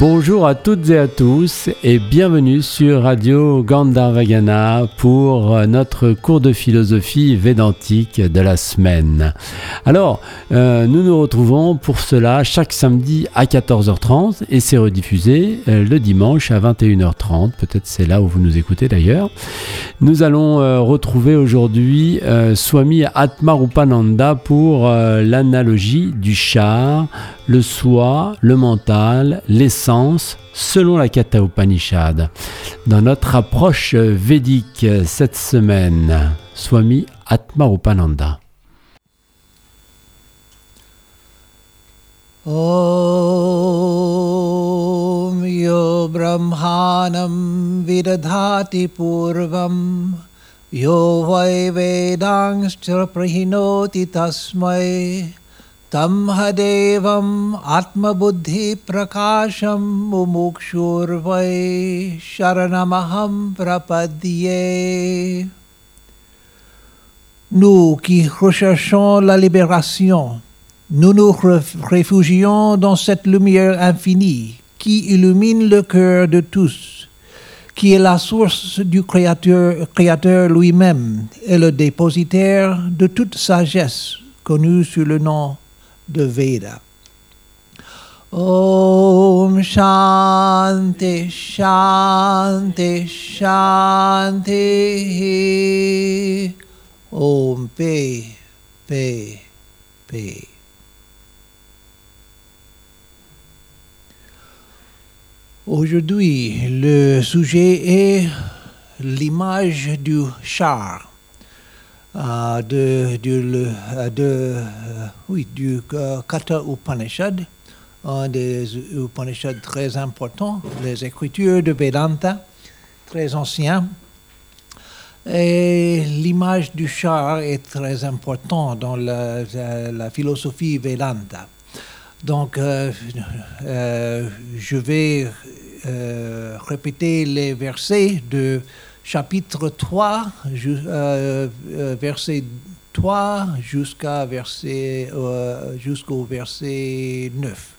Bonjour à toutes et à tous et bienvenue sur Radio Gandharvagana pour euh, notre cours de philosophie védantique de la semaine. Alors, euh, nous nous retrouvons pour cela chaque samedi à 14h30 et c'est rediffusé euh, le dimanche à 21h30. Peut-être c'est là où vous nous écoutez d'ailleurs. Nous allons retrouver aujourd'hui Swami Atmarupananda pour l'analogie du char, le soi, le mental, selon la Katha Upanishad. Dans notre approche védique cette semaine, Swami Atma Upananda. Om yo brahmanam vidadhati purvam yo vai vedangscha prahinoti tasmai तं हदेवम् आत्मबुद्धिप्रकाशं मुमुक्षुर्वै शरणमहं प्रपद्ये Nous qui recherchons la libération, nous nous réfugions dans cette lumière infinie qui illumine le cœur de tous, qui est la source du Créateur, créateur lui-même et le dépositaire de toute sagesse connue sous le nom de Veda. Om Shanti Shanti Shanti Om P P P Aujourd'hui, le sujet est l'image du char. Euh, de, de, euh, oui, du euh, Kata Upanishad, un des Upanishads très importants, les écritures de Vedanta, très anciens. Et l'image du char est très importante dans la, la, philosophie Vedanta. Donc, je vais répéter les versets de chapitre 3, euh, euh, verset 3 jusqu'à verset, euh, jusqu'au verset 9.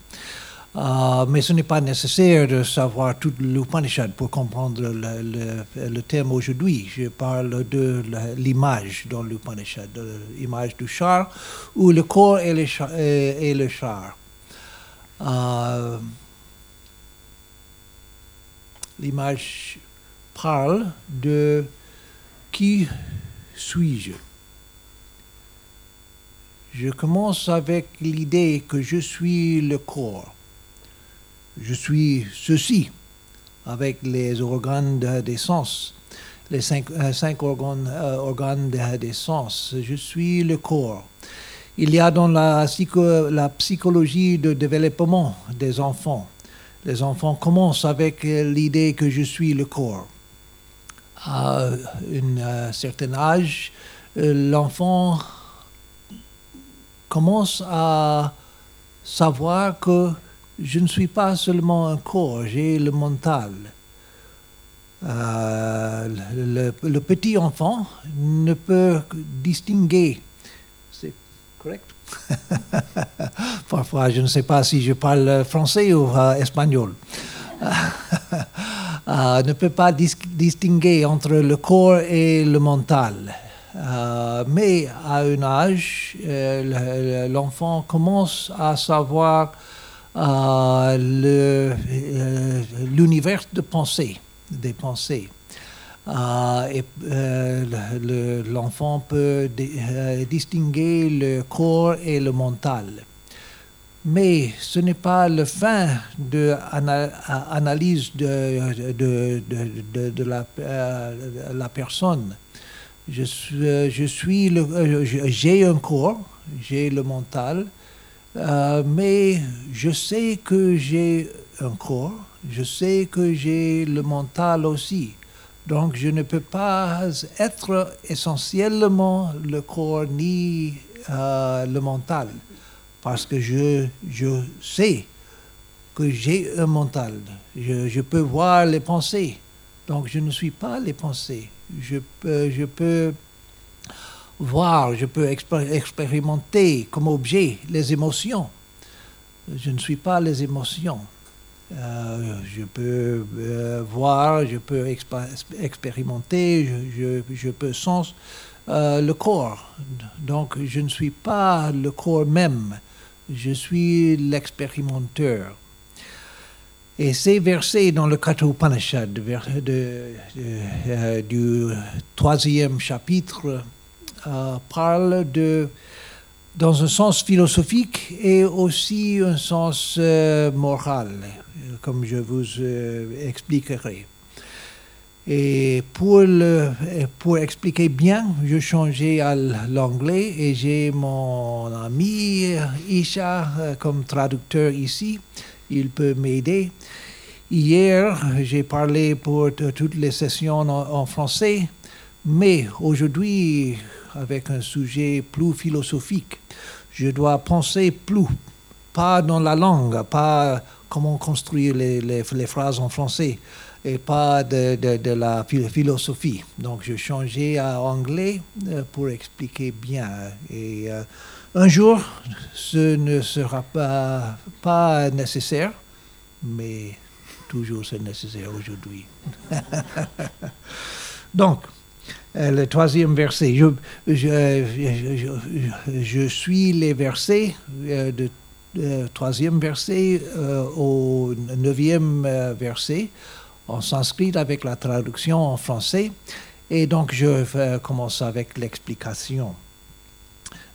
mais ce n'est pas nécessaire de savoir tout l'Upanishad pour comprendre le, thème aujourd'hui. Je parle de l'image dans l'Upanishad, l'image du char, ou le corps et le char. Et, le char. l'image parle de qui suis-je. Je commence avec l'idée que je suis le corps. Je suis ceci, avec les organes des sens, les cinq, euh, organes, euh, des sens. Je suis le corps. Il y a dans la, la psychologie de développement des enfants les enfants commencent avec l'idée que je suis le corps. À un certain âge, l'enfant commence à savoir que je ne suis pas seulement un corps, j'ai le mental. Euh, le, petit enfant ne peut distinguer, c'est correct? Parfois, je ne sais pas si je parle français ou euh, espagnol. Euh, ne peut pas distinguer entre le corps et le mental. Euh, mais à un âge, l'enfant commence à savoir l'univers de pensée, des pensées. Euh, et euh, l'enfant peut euh, distinguer le corps et le mental. Mais ce n'est pas le fin de l'analyse de, de, de, de la, la, personne. Je suis, je suis j'ai un corps, j'ai le mental, mais je sais que j'ai un corps, je sais que j'ai le mental aussi. Donc je ne peux pas être essentiellement le corps ni euh, le mental, parce que je, je sais que j'ai un mental. Je, je, peux voir les pensées. Donc je ne suis pas les pensées. Je peux, je peux voir, je peux expérimenter comme objet les émotions. Je ne suis pas les émotions. Euh, je peux euh, voir, je peux expérimenter, je, je- je peux sens euh, le corps. Donc je ne suis pas le corps même, je suis l'expérimenteur. Et ces versets dans le Kathopanishad de- de- euh, du troisième chapitre euh, parlent de, dans un sens philosophique et aussi un sens euh, moral, comme je vous euh, expliquerai. Et pour, le, pour expliquer bien, je changeais à l'anglais et j'ai mon ami Isha euh, comme traducteur ici. Il peut m'aider. Hier, j'ai parlé pour toutes les sessions en, français, mais aujourd'hui, avec un sujet plus philosophique, je dois penser plus, pas dans la langue, pas comment construire les- les phrases en français, et pas de, la phil- philosophie. Donc, je changeais à anglais euh, pour expliquer bien. Et euh, un jour, ce ne sera pas, pas nécessaire, mais toujours c'est nécessaire aujourd'hui. Donc, euh, le troisième verset, je, suis les versets de euh, troisième verset au neuvième verset en sanskrit avec la traduction en français. Et donc, je vais commencer avec l'explication.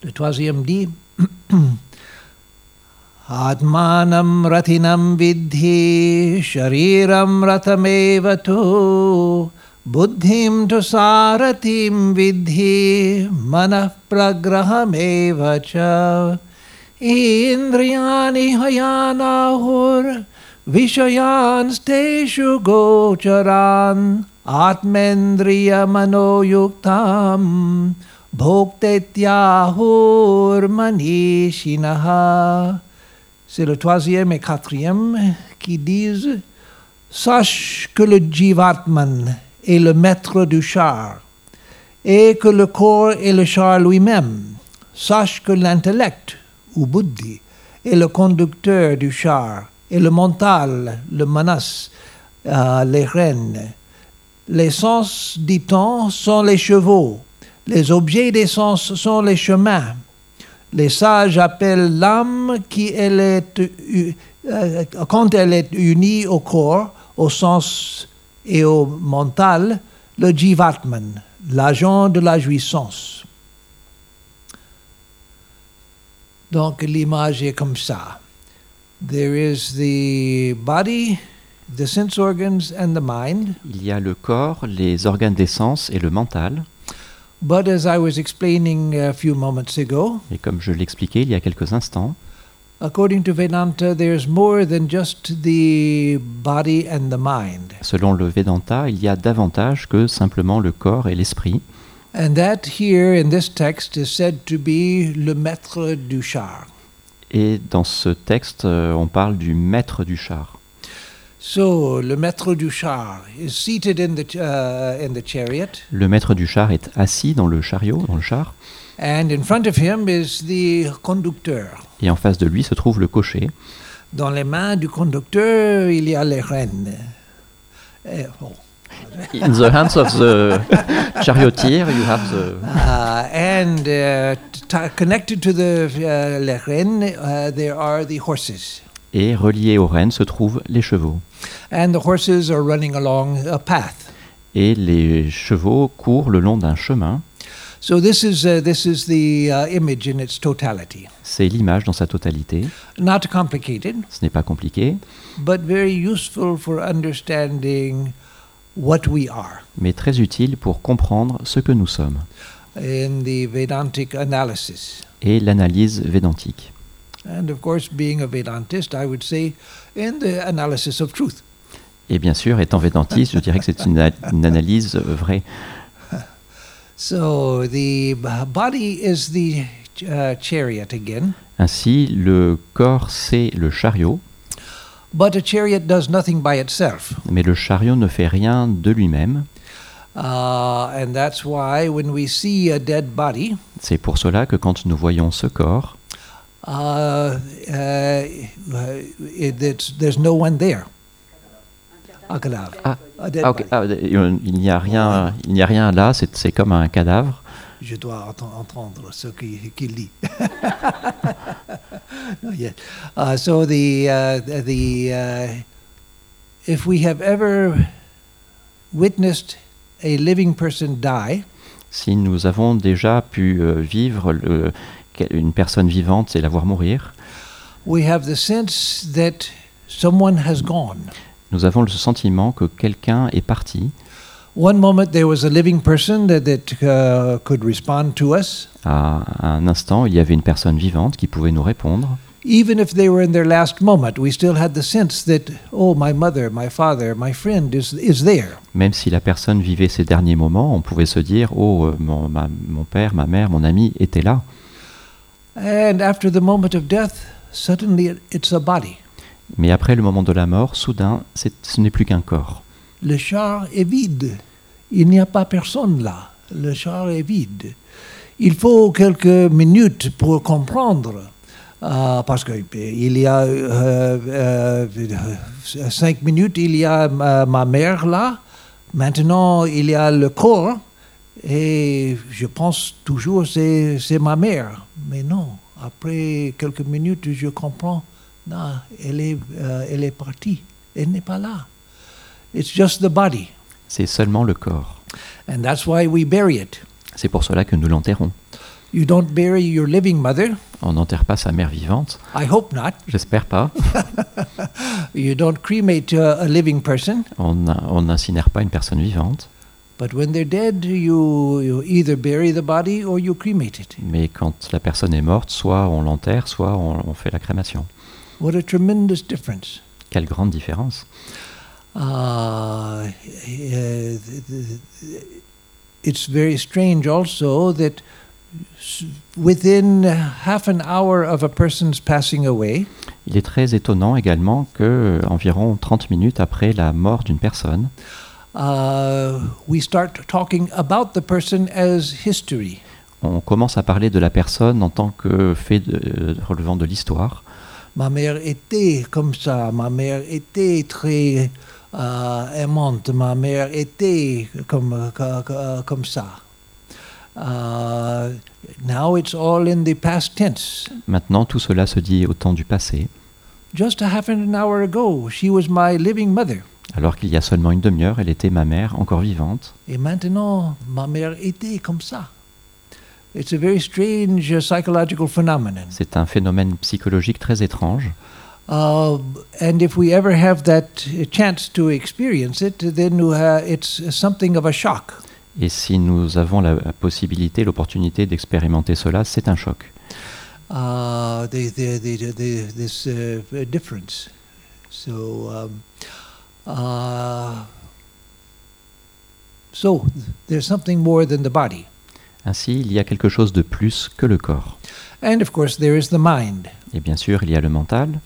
Le troisième dit Atmanam ratinam vidhi shariram ratameva tu buddhim tu saratim vidhi manah pragrahameva cha indriyani hayanahur bhoktetyahur manishinaha c'est le troisième et quatrième qui disent Sache que le Jivatman est le maître du char et que le corps est le char lui-même. Sache que l'intellect, ou buddhi, est le conducteur du char et le mental, le manas, euh, les rênes. Les sens, dit-on, sont les chevaux. Les objets des sens sont les chemins. Les sages appellent l'âme qui elle est, euh, quand elle est unie au corps, au sens et au mental, le jivatman, l'agent de la jouissance. Donc l'image est comme ça. There is the body, the sense organs and the mind. Il y a le corps, les organes des sens et le mental. But as I was explaining a few moments ago, Et comme je l'expliquais il y a quelques instants, according to Vedanta, there's more than just the body and the mind. selon le Vedanta, il y a davantage que simplement le corps et l'esprit. And that here in this text is said to be le maître du char. Et dans ce texte, euh, on parle du maître du char. So le maître du char is seated in the, uh, in the chariot, Le maître du char est assis dans le chariot, dans le char, and in front of him is the conducteur. et en face de lui se trouve le cocher. Dans les mains du conducteur, il y a les rênes. Eh, bon. In the hands of the charioteer, you have the... Uh, and uh, connected to the uh, les rênes, uh, there are the horses. Et relié aux rênes se trouvent les chevaux. And the horses are running along a path. Et les chevaux courent le long d'un chemin. So this is uh, this is the uh, image in its totality. C'est l'image dans sa totalité. Not complicated, Ce n'est pas compliqué, but very useful for understanding what we are mais très utile pour comprendre ce que nous sommes in the Vedantic analysis. et l'analyse védantique. And of course, being a Vedantist, I would say in the analysis of truth. Et bien sûr, étant védantiste, je dirais que c'est une, analyse vraie. So the b- body is the uh, chariot again, Ainsi, le corps, c'est le chariot, but a chariot does nothing by itself. mais le chariot ne fait rien de lui-même. Uh, and that's why when we see a dead body, C'est pour cela que quand nous voyons ce corps, uh, uh, it, it's, there's no one there. Un cadavre. Ah. A dead Ah, ok. body. Ah, euh, il n'y a rien, il n'y a rien là. C'est c'est comme un cadavre. Je dois ent- entendre ce qu'il qu'il dit. Not yet. Uh, so the uh, the uh, if we have ever witnessed a living person die, Si nous avons déjà pu euh, vivre le- une personne vivante et la voir mourir, we have the sense that someone has gone. nous avons le sentiment que quelqu'un est parti. One moment there was a living person that, that uh, could respond to us, À un instant, il y avait une personne vivante qui pouvait nous répondre. even if they were in their last moment. We still had the sense that, oh, my mother, my father, my friend is, is there. Même si la personne vivait ses derniers moments, on pouvait se dire Oh, euh, mon, ma- mon père, ma mère, mon ami était là. And after the moment of death, suddenly it- it's a body. Mais après le moment de la mort, soudain, ce n'est plus qu'un corps. Le char est vide. Il n'y a pas personne là. Le char est vide. Il faut quelques minutes pour comprendre. euh, parce qu'il y a euh, euh, cinq minutes, il y a ma, ma mère là. Maintenant, il y a le corps. Et je pense toujours c'est c'est ma mère. Mais non, après quelques minutes, je comprends. Non, elle est, euh, elle est partie. Elle n'est pas là. It's just the body. C'est seulement le corps. And that's why we bury it. C'est pour cela que nous l'enterrons. You don't bury your living mother. On n'enterre pas sa mère vivante. I hope not. J'espère pas. You don't cremate uh, a living person. On n'incinère pas une personne vivante. But when they're dead, you, you either bury the body or you cremate it. Mais quand la personne est morte, soit on l'enterre, soit on, on fait la crémation. What a tremendous difference. Quelle grande différence. Uh, it's very strange also that within half an hour of a person's passing away, Il est très étonnant également que, environ 30 minutes après la mort d'une personne, uh, we start talking about the person as history. on commence à parler de la personne en tant que fait de- euh, relevant de l'histoire. Ma mère était comme ça, ma mère était très euh, aimante, ma mère était comme, co- co- comme ça. Uh, now it's all in the past tense. Maintenant, tout cela se dit au temps du passé, Just a half an hour ago, she was my living mother. alors qu'il y a seulement une demi-heure, elle était ma mère encore vivante. Et maintenant, ma mère était comme ça. It's a very strange psychological phenomenon. C'est un phénomène psychologique très étrange. Uh, and if we ever have that uh, chance to experience it, then uh, it's something of a shock. Et si nous avons la, la possibilité, l'opportunité d'expérimenter cela, c'est un choc. Uh, the, the, the, the, this uh, difference. So, um, uh, so there's something more than the body. Ainsi, il y a quelque chose de plus que le corps. And of course, there is the mind. Et bien sûr, il y a le mental,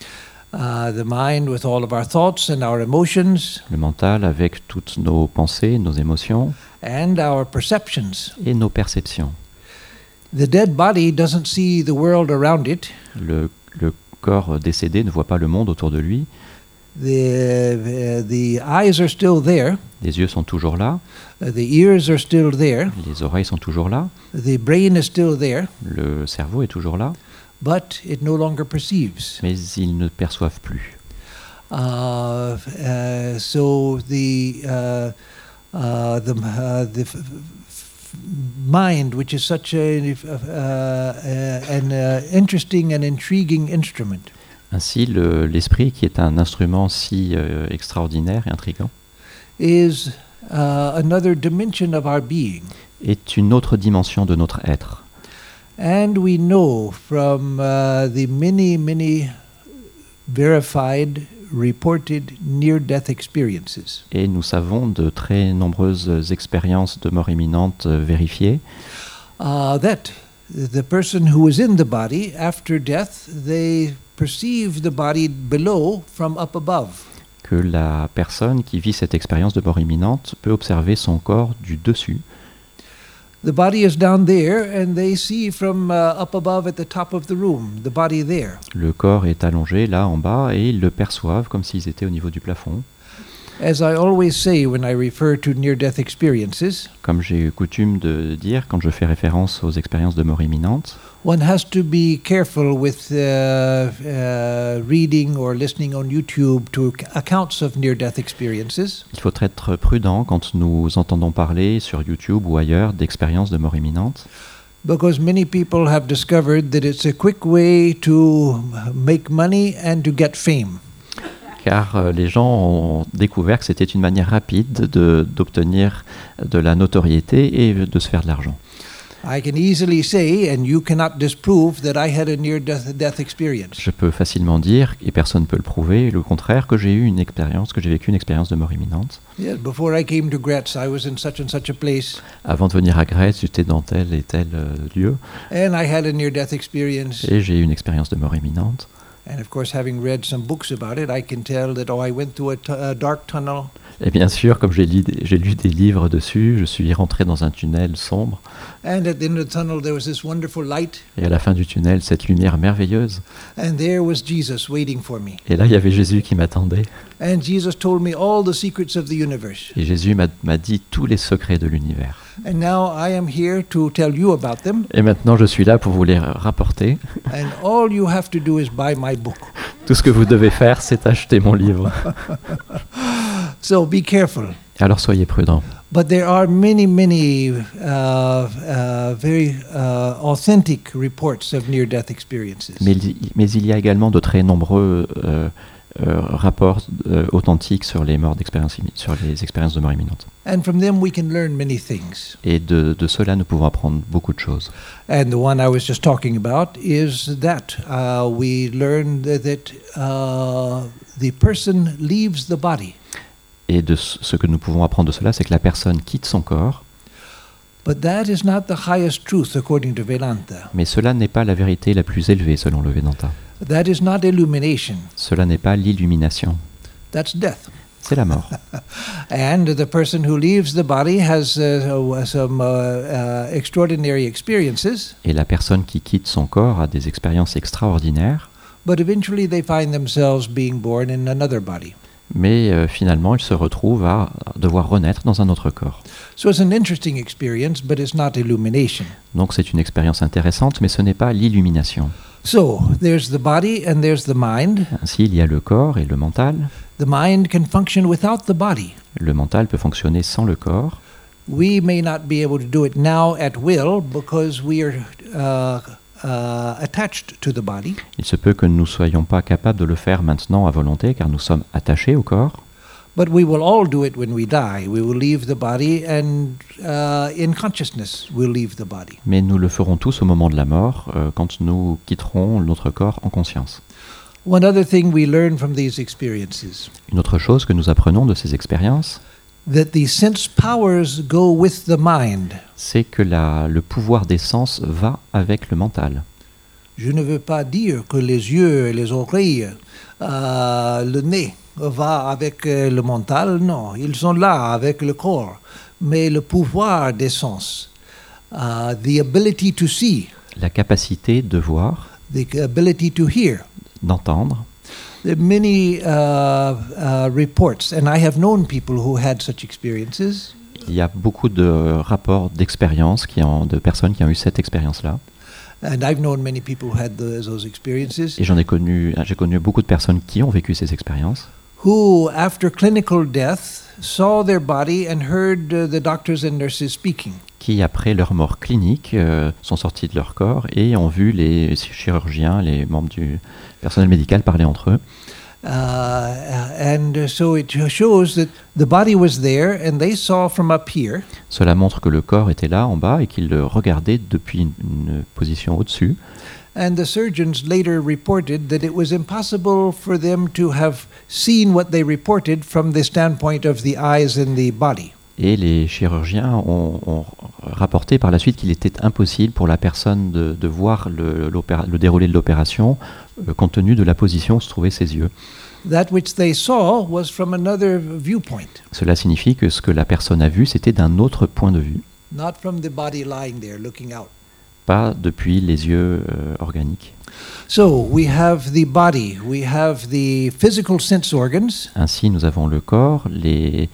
The mind with all of our thoughts and our emotions le mental avec toutes nos pensées, nos émotions and our perceptions. et nos perceptions. The dead body doesn't see the world around it. Le, le corps décédé ne voit pas le monde autour de lui, The, the eyes are still there. les yeux sont toujours là, Uh, the ears are still there. les oreilles sont toujours là, The brain is still there. le cerveau est toujours là, But it no longer perceives. mais ils ne perçoivent plus. Uh, uh, so the uh, uh, the uh, the mind, which is such a uh, uh, an uh, interesting and intriguing instrument, Ainsi, le- l'esprit, qui est un instrument si euh, extraordinaire et intrigant, is uh, another dimension of our being. est une autre dimension de notre être. And we know from uh, the many, many verified, reported near death experiences Et nous savons de très nombreuses expériences de mort imminente vérifiées uh, that the person who was in the body after death, they perceive the body below from up above. que la personne qui vit cette expérience de mort imminente peut observer son corps du dessus. The body is down there, and they see from uh, up above at the top of the room the body there. Le corps est allongé là en bas et ils le perçoivent comme s'ils étaient au niveau du plafond. As I always say when I refer to near death experiences, Comme j'ai coutume de dire quand je fais référence aux expériences de mort imminente, one has to be careful with uh, uh, reading or listening on YouTube to ac- accounts of near death experiences il faut être prudent quand nous entendons parler sur YouTube ou ailleurs d'expériences de mort imminente, because many people have discovered that it's a quick way to make money and to get fame. Car euh, les gens ont découvert que c'était une manière rapide de- d'obtenir de la notoriété et de se faire de l'argent. I can easily say, and you cannot disprove, that I had a near death, death experience. Je peux facilement dire, et personne ne peut le prouver, le contraire, que j'ai eu une expérience, que j'ai vécu une expérience de mort imminente. Gretz, Avant de venir à Grèce, j'étais dans tel et tel euh, lieu, and I had a near death experience. et j'ai eu une expérience de mort imminente. And of course, having read some books about it, I can tell that, oh, I went through a, dark tunnel, Et bien sûr, comme j'ai lu, des- j'ai lu des livres dessus, je suis rentré dans un tunnel sombre, and at the end of the tunnel, there was this wonderful light, et à la fin du tunnel, cette lumière merveilleuse. and there was Jesus waiting for me. Et là, il y avait Jésus qui m'attendait, And Jesus told me all the secrets of the universe. et Jésus m'a dit tous les secrets de l'univers. And now I am here to tell you about them, Et maintenant, je suis là pour vous les rapporter. and all you have to do is buy my book. Tout ce que vous devez faire, c'est acheter mon livre. So be careful. Alors soyez prudents. But there are many, many uh, uh, very uh, authentic reports of near death experiences. Mais, il- mais il y a également de très nombreux euh, euh, rapports euh, authentiques sur les morts d'expérience immi- sur les expériences de mort imminente. And from them, we can learn many things. Et de, de cela, nous pouvons apprendre beaucoup de choses. And the one I was just talking about is that uh, we learn that, that uh, the person leaves the body, Et de ce que nous pouvons apprendre de cela, c'est que la personne quitte son corps, but that is not the highest truth according to Vedanta. mais cela n'est pas la vérité la plus élevée selon le Vedanta. That is not illumination. Cela n'est pas l'illumination, That's death. c'est la mort. And the person who leaves the body has some extraordinary experiences, Et la personne qui quitte son corps a des expériences extraordinaires, but eventually they find themselves being born in another body. Mais euh, finalement, il se retrouve à devoir renaître dans un autre corps. So it's an interesting experience, but it's not illumination. Donc c'est une expérience intéressante, mais ce n'est pas l'illumination. So there's the body and there's the mind. Ainsi, il y a le corps et le mental. The mind can function without the body. Le mental peut fonctionner sans le corps. We may not be able to do it now at will because we are uh, uh, attached to the body. Il se peut que nous ne soyons pas capables de le faire maintenant à volonté, car nous sommes attachés au corps. But we will all do it when we die. We will leave the body, and uh, in consciousness, we'll leave the body. Mais nous le ferons tous au moment de la mort, euh, quand nous quitterons notre corps en conscience. One other thing we learn from these experiences Une autre chose que nous apprenons de ces expériences, that the sense powers go with the mind. c'est que la- le pouvoir des sens va avec le mental. Je ne veux pas dire que les yeux et les oreilles, euh, le nez va avec euh, le mental, non, ils sont là avec le corps. Mais le pouvoir des sens, uh, the ability to see, La capacité de voir, the ability to hear, d'entendre. Many uh, uh, reports, and I have known people who had such experiences, Il y a beaucoup de rapports d'expérience de personnes qui ont eu cette expérience-là. and I've known many people who had those, those experiences, Et j'en ai connu, j'ai connu beaucoup de personnes qui ont vécu ces expériences, who, after clinical death, saw their body and heard uh, the doctors and nurses speaking. Qui après leur mort clinique euh, sont sortis de leur corps et ont vu les chirurgiens, les membres du personnel médical parler entre eux. Uh, and uh, so it shows that the body was there, and they saw from up here, Cela montre que le corps était là en bas et qu'ils le regardaient depuis une, une position au-dessus. and the surgeons later reported that it was impossible for them to have seen what they reported from the standpoint of the eyes and the body. Et les chirurgiens ont, ont rapporté par la suite qu'il était impossible pour la personne de, de voir le, le déroulé de l'opération euh, compte tenu de la position où se trouvaient ses yeux. That which they saw was from another viewpoint. Cela signifie que ce que la personne a vu, c'était d'un autre point de vue. not from the body lying there looking out. pas depuis les yeux euh, organiques. So we have the body, we have the physical sense organs, Ainsi, nous avons le corps, les,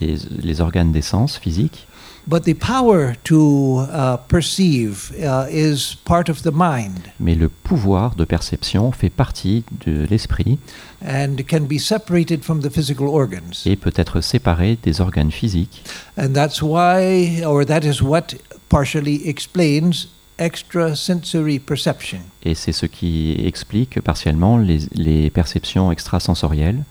les, les organes d'essence physiques, but the power to uh, perceive uh, is part of the mind mais le pouvoir de perception fait partie de l'esprit and can be separated from the physical organs. et peut être séparé des organes physiques. And that's why, or that is what partially explains extrasensory perception. Et c'est ce qui explique partiellement les, les perceptions extrasensorielles.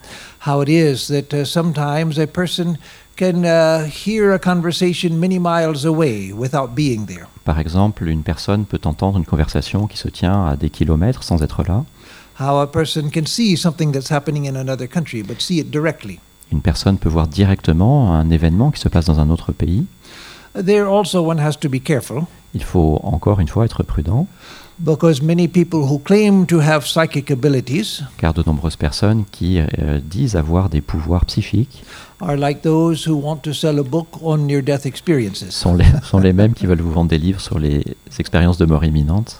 How it is that uh, sometimes a person can uh, hear a conversation many miles away without being there. Par exemple, une personne peut entendre une conversation qui se tient à des kilomètres sans être là. How a person can see something that's happening in another country but see it directly. Une personne peut voir directement un événement qui se passe dans un autre pays. There also one has to be careful Il faut encore une fois être prudent, because many people who claim to have psychic abilities car de nombreuses personnes qui euh, disent avoir des pouvoirs psychiques are like those who want to sell a book on near death experiences. sont les, sont les mêmes qui veulent vous vendre des livres sur les expériences de mort imminente.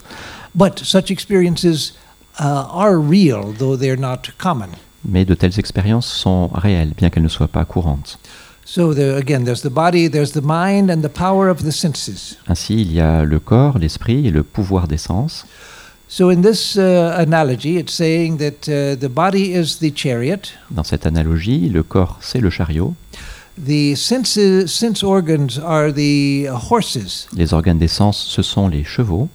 But such experiences uh, are real, though they're not common. Mais de telles expériences sont réelles, bien qu'elles ne soient pas courantes. So there, again, there's the body, there's the mind, and the power of the senses. Ainsi, il y a le corps, l'esprit et le pouvoir des sens. So in this analogy, it's saying that the body is the chariot, Dans cette analogie, le corps, c'est le chariot, the senses, sense organs are the horses, les organes des sens, ce sont les chevaux,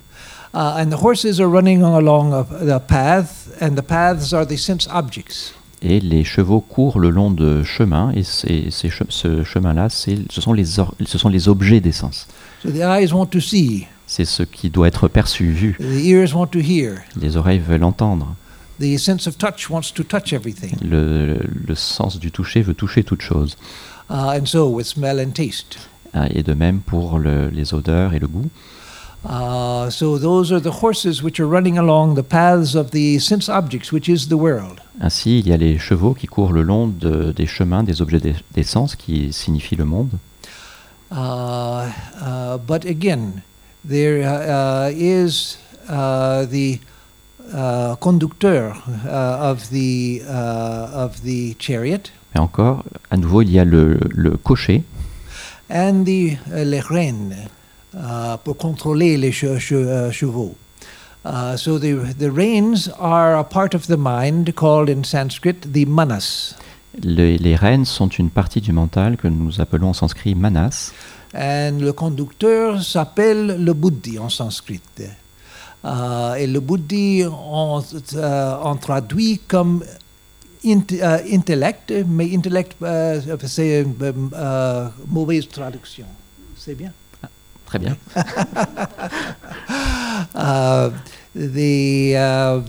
uh, and the horses are running along a, the path, and the paths are the sense objects. Et les chevaux courent le long de chemins, et ces- ce chemin-là, ce, sont les or- ce sont les objets des sens. So the eyes want to see, C'est ce qui doit être perçu, vu. the ears want to hear, Les oreilles veulent entendre. the sense of touch wants to touch everything, Le, le sens du toucher veut toucher toute chose. uh, and so with smell and taste. Ah, Et de même pour le- les odeurs et le goût. Uh, so those are the horses which are running along the paths of the sense objects, which is the world. Ainsi, il y a les chevaux qui courent le long de- des chemins des objets des, des sens, qui signifient le monde. Uh, uh, but again, there uh, uh, is uh, the uh, conducteur uh, of the uh, of the chariot Mais encore, à nouveau, il y a le, le cocher and the les pour contrôler les che- che- uh, chevaux. Uh, so the the reins are a part of the mind called in Sanskrit the manas. Les, les rênes sont une partie du mental que nous appelons en sanskrit manas, And le conducteur s'appelle le buddhi en sanskrit. Euh, et le buddhi, on, euh, on traduit comme int- euh, intellect, mais intellect, euh, c'est une euh, mauvaise traduction. C'est bien? Très bien. Uh, the uh,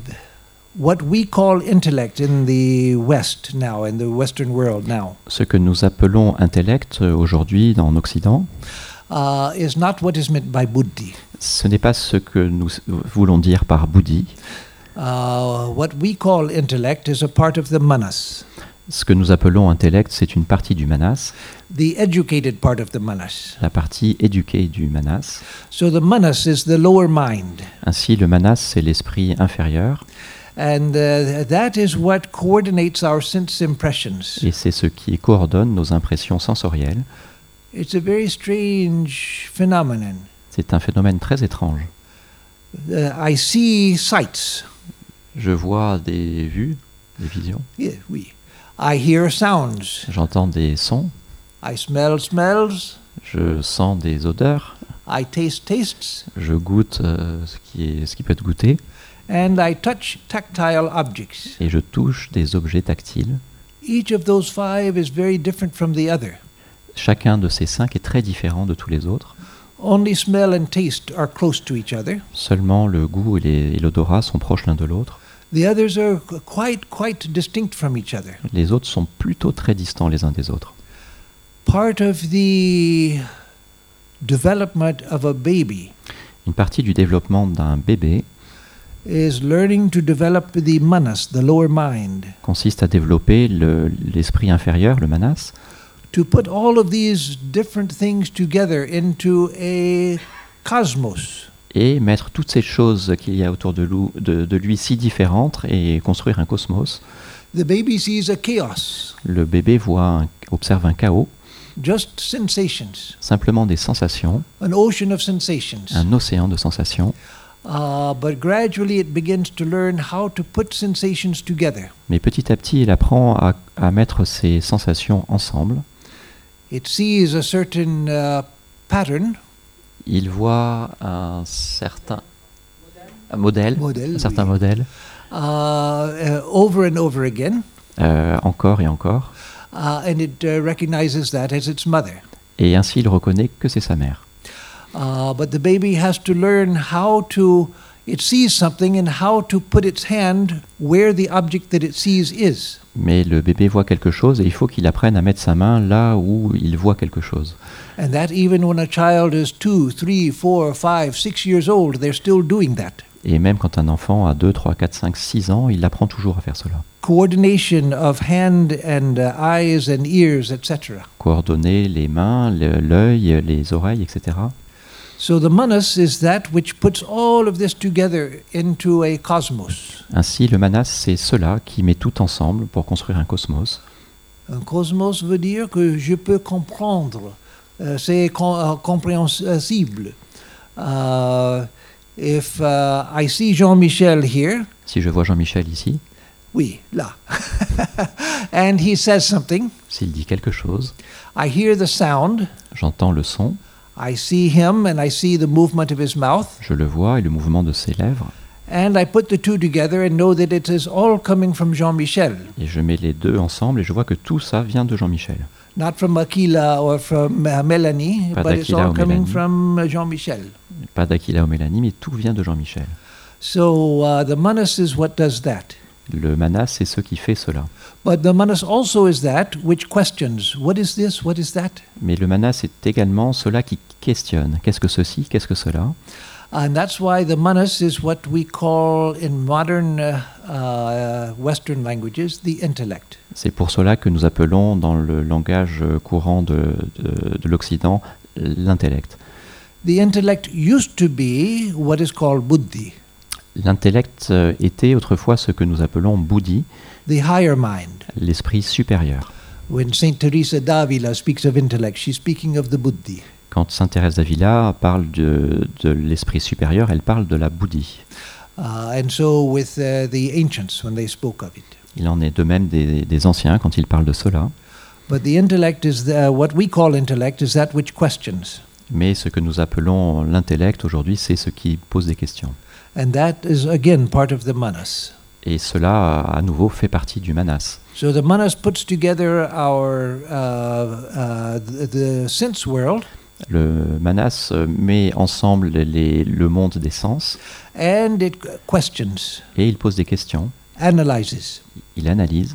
what we call intellect in the West now, in the Western world now, Ce que nous appelons intellect euh, aujourd'hui en Occident, uh, is not what is meant by buddhi. ce n'est pas ce que nous voulons dire par bouddhi. Uh, what we call intellect is a part of the manas, Ce que nous appelons intellect, c'est une partie du manas, the educated part of the manas. la partie éduquée du manas. So the manas is the lower mind, Ainsi, le manas, c'est l'esprit inférieur, and uh, that is what coordinates our sense impressions. et c'est ce qui coordonne nos impressions sensorielles. It's a very strange phenomenon. C'est un phénomène très étrange. Uh, I see sights. Je vois des vues, des visions, Yeah, oui. I hear sounds. j'entends des sons, I smell smells. je sens des odeurs, I taste tastes, je goûte euh, ce, qui est, ce qui peut être goûté, and I touch tactile objects. et je touche des objets tactiles. Each of those five is very different from the other. Chacun de ces cinq est très différent de tous les autres. Only smell and taste are close to each other. Seulement le goût et l'odorat sont proches l'un de l'autre. The others are qu- quite, quite distinct from each other. Les autres sont plutôt très distants les uns des autres. Part of the development of a baby Une partie du développement d'un bébé is learning to develop the manas, the lower mind, consiste à développer le- l'esprit inférieur, le manas, to put all of these different things together into a cosmos. Et mettre toutes ces choses qu'il y a autour de, lou- de- de lui si différentes et construire un cosmos. The baby sees a chaos, Le bébé voit un- observe un chaos, just sensations, simplement des sensations, an ocean of sensations. un océan de sensations, Uh, but gradually it begins to learn how to put sensations together. mais petit à petit il apprend à, à mettre ces sensations ensemble. It sees a certain uh, pattern, Il voit un certain modèle, un certain oui, modèle, uh, uh, over and over again, euh, encore et encore, uh, and it uh, recognizes that as its mother. et ainsi il reconnaît que c'est sa mère. Uh, but the baby has to learn how to, it sees something and how to put its hand where the object that it sees is. Mais le bébé voit quelque chose et il faut qu'il apprenne à mettre sa main là où il voit quelque chose. And that even when a child is two, three, four, five, six years old, they're still doing that. Et même quand un enfant a 2, 3, 4, 5, 6 ans, il apprend toujours à faire cela. Coordination of hand and uh, eyes and ears, etc. Coordonner les mains, l'œil, les oreilles, etc. So the manas is that which puts all of this together into a cosmos. Ainsi, le manas, c'est cela qui met tout ensemble pour construire un cosmos. Un cosmos veut dire que je peux comprendre, euh, c'est com- euh, compréhensible. Uh, if uh, I see Jean-Michel here, Si je vois Jean-Michel ici, oui, là, and he says something, s'il dit quelque chose, I hear the sound, j'entends le son, I see him and I see the movement of his mouth, je le vois et le mouvement de ses lèvres, and I put the two together and know that it is all coming from Jean-Michel, et je mets les deux ensemble et je vois que tout ça vient de Jean-Michel. not from Aquila or from uh, Melanie, Pas but it's all ou coming Mélanie. from uh, Jean-Michel. Pas d'Aquila ou Mélanie, mais tout vient de Jean-Michel. So uh, the manas is what does that. Le manas, c'est ce qui fait cela. But the manas also is that which questions, what is this, what is that? Mais le manas, c'est également cela qui questionne. Qu'est-ce que ceci? Qu'est-ce que cela? And that's why the manas is what we call in modern uh, uh, Western languages the intellect. C'est pour cela que nous appelons dans le langage courant de, de- de l'Occident l'intellect. The intellect used to be what is called buddhi, L'intellect euh, était autrefois ce que nous appelons buddhi, the higher mind. l'esprit supérieur. When Saint Teresa d'Avila speaks of intellect, she's speaking of the buddhi. Quand Sainte Thérèse d'Avila parle de, de l'esprit supérieur, elle parle de la buddhi. Uh, and so with uh, the ancients when they spoke of it. Il en est de même des, des anciens quand ils parlent de cela. But the intellect is the, what we call intellect is that which questions. Mais ce que nous appelons l'intellect aujourd'hui, c'est ce qui pose des questions. And that is again part of the manas. Et cela, à nouveau, fait partie du manas. So the manas puts together our uh, uh, the, the sense world Le manas euh, met ensemble les- le monde des sens and it questions, et il pose des questions, analyzes. il analyse.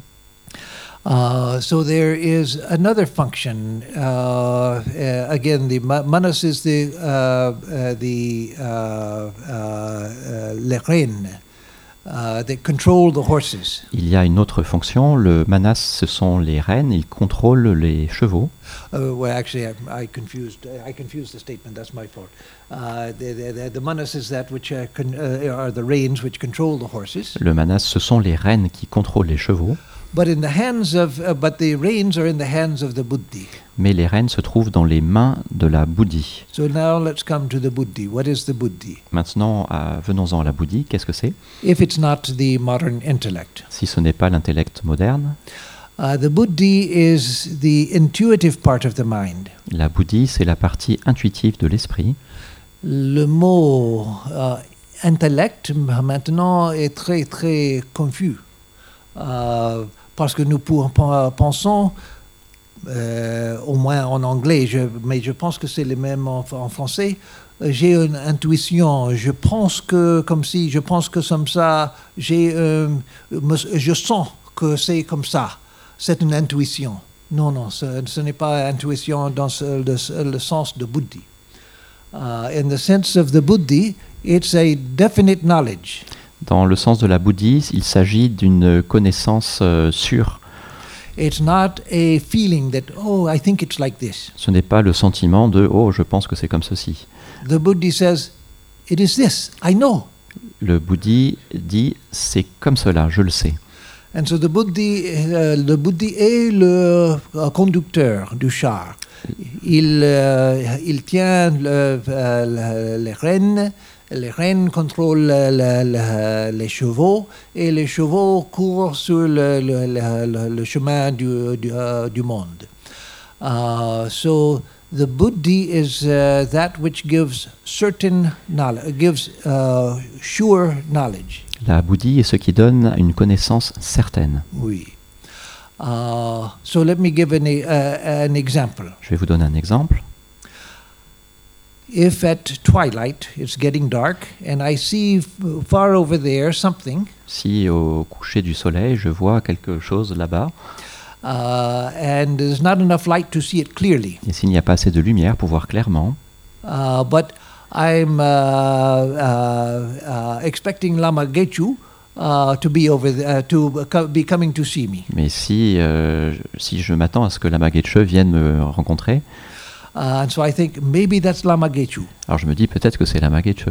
Uh, so there is another function. Uh, uh, again, the ma- manas is the uh, uh, the uh, uh, uh, uh, that control the horses. Il y a une autre fonction, le manas, ce sont les rênes, ils contrôlent les chevaux. Uh, well, actually, I, I confused. I confused the statement. That's my fault. Uh, the, the, the, manas is that which uh, con, uh, are the reins which control the horses. Le manas, ce sont les rênes qui contrôlent les chevaux, But in the hands of, but the reins are in the hands of the buddhi. mais les rênes se trouvent dans les mains de la buddhi. So now let's come to the buddhi. What is the buddhi? Maintenant, à- venons-en à la buddhi, qu'est-ce que c'est? If it's not the modern intellect, Si ce n'est pas l'intellect moderne, uh, the buddhi is the intuitive part of the mind. la buddhi, c'est la partie intuitive de l'esprit. Le mot uh, intellect maintenant est très très confus Euh, parce que nous pensons, euh, au moins en anglais, mais je pense que c'est le même en, français. J'ai une intuition, je pense que comme si, je pense que comme ça, euh, je sens que c'est comme ça. C'est une intuition. Non, non, ce, n'est pas intuition dans le sens de buddhi. Uh, in the sense of the buddhi, it's a definite knowledge. Dans le sens de la buddhi, il s'agit d'une connaissance euh, sûre. It's not a feeling that, oh, I think it's like this. Ce n'est pas le sentiment de oh, je pense que c'est comme ceci. The Buddhi says, it is this, I know. Le bouddhi dit c'est comme cela, je le sais. And so the euh, le Buddhi est le euh, conducteur du char. Il, euh, il tient le- le- les rênes, les rênes contrôlent le- le- le- les chevaux et les chevaux courent sur le, chemin du, du, euh, du monde. Uh, so the Buddhi is uh, that which gives certain knowledge, gives uh, sure knowledge. La bouddhi est ce qui donne une connaissance certaine. Oui. Uh, so let me give an, an example. Je vais vous donner un exemple. If at twilight it's getting dark and I see far over there something, Si au coucher du soleil, je vois quelque chose là-bas, uh, and there's not enough light to see it clearly, et s'il n'y a pas assez de lumière pour voir clairement, uh, but I'm uh, uh, uh, expecting Lama Gechu uh, to be over the, to be coming to see me. mais si, euh, si je m'attends à ce que Lama Getche vienne me rencontrer, Uh, and so I think maybe that's Lama alors je me dis peut-être que c'est Lama Getche.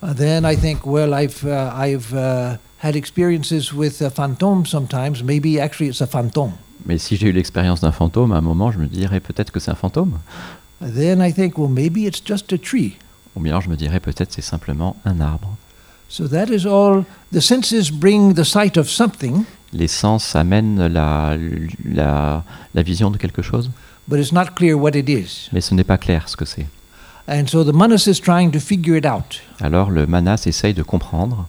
Uh, then I think, well, I've uh, I've uh, had experiences with uh, phantoms sometimes. Maybe actually it's a phantom. Mais si j'ai eu l'expérience d'un fantôme, à un moment, je me dirais peut-être que c'est un fantôme. Then I think, well, maybe it's just a tree. Ou bien je me dirais peut-être c'est simplement un arbre. So that is all. The senses bring the sight of something, Les sens amènent la, la, la vision de quelque chose, but it's not clear what it is. mais ce n'est pas clair ce que c'est. And so the manas is trying to figure it out. Alors le manas essaye de comprendre.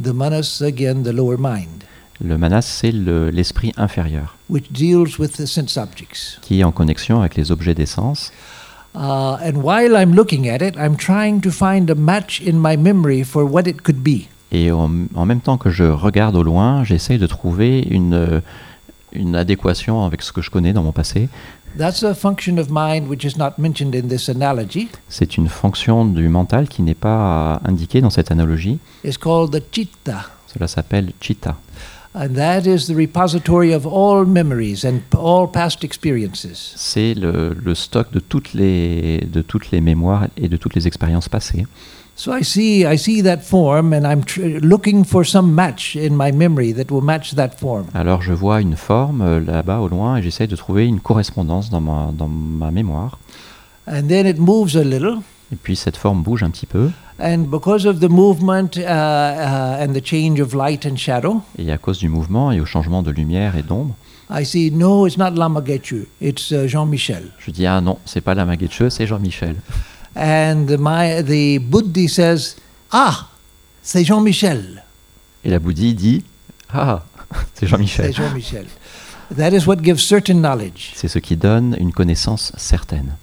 The manas, again, the lower mind, Le manas, c'est le- l'esprit inférieur, which deals with the sense objects. qui est en connexion avec les objets des sens. Uh, and while I'm looking at it, I'm trying to find a match in my memory for what it could be. Et en, en même temps que je regarde au loin, j'essaye de trouver une, une adéquation avec ce que je connais dans mon passé. That's a function of mind which is not mentioned in this analogy. C'est une fonction du mental qui n'est pas indiquée dans cette analogie. It's called the chitta. Cela s'appelle chitta. And that is the repository of all memories and p- all past experiences. C'est le, le stock de toutes, les, de toutes les mémoires et de toutes les expériences passées. So I see, I see that form, and I'm looking for some match in my memory that will match that form. Alors je vois une forme euh, là-bas au loin et j'essaye de trouver une correspondance dans ma, dans ma mémoire. And then it moves a little, Et puis cette forme bouge un petit peu. and because of the movement uh, uh, and the change of light and shadow, Et à cause du mouvement et au changement de lumière et d'ombre, I see no, it's not Lama Getchu, it's uh, je dis ah non, c'est pas la Magetche, c'est Jean-Michel. And the, my, the Buddhi says, Ah, c'est Jean Michel. Et la bouddhi dit ah, c'est C'est Jean-Michel. Jean Michel. That is what gives certain knowledge. C'est ce qui donne une connaissance certaine.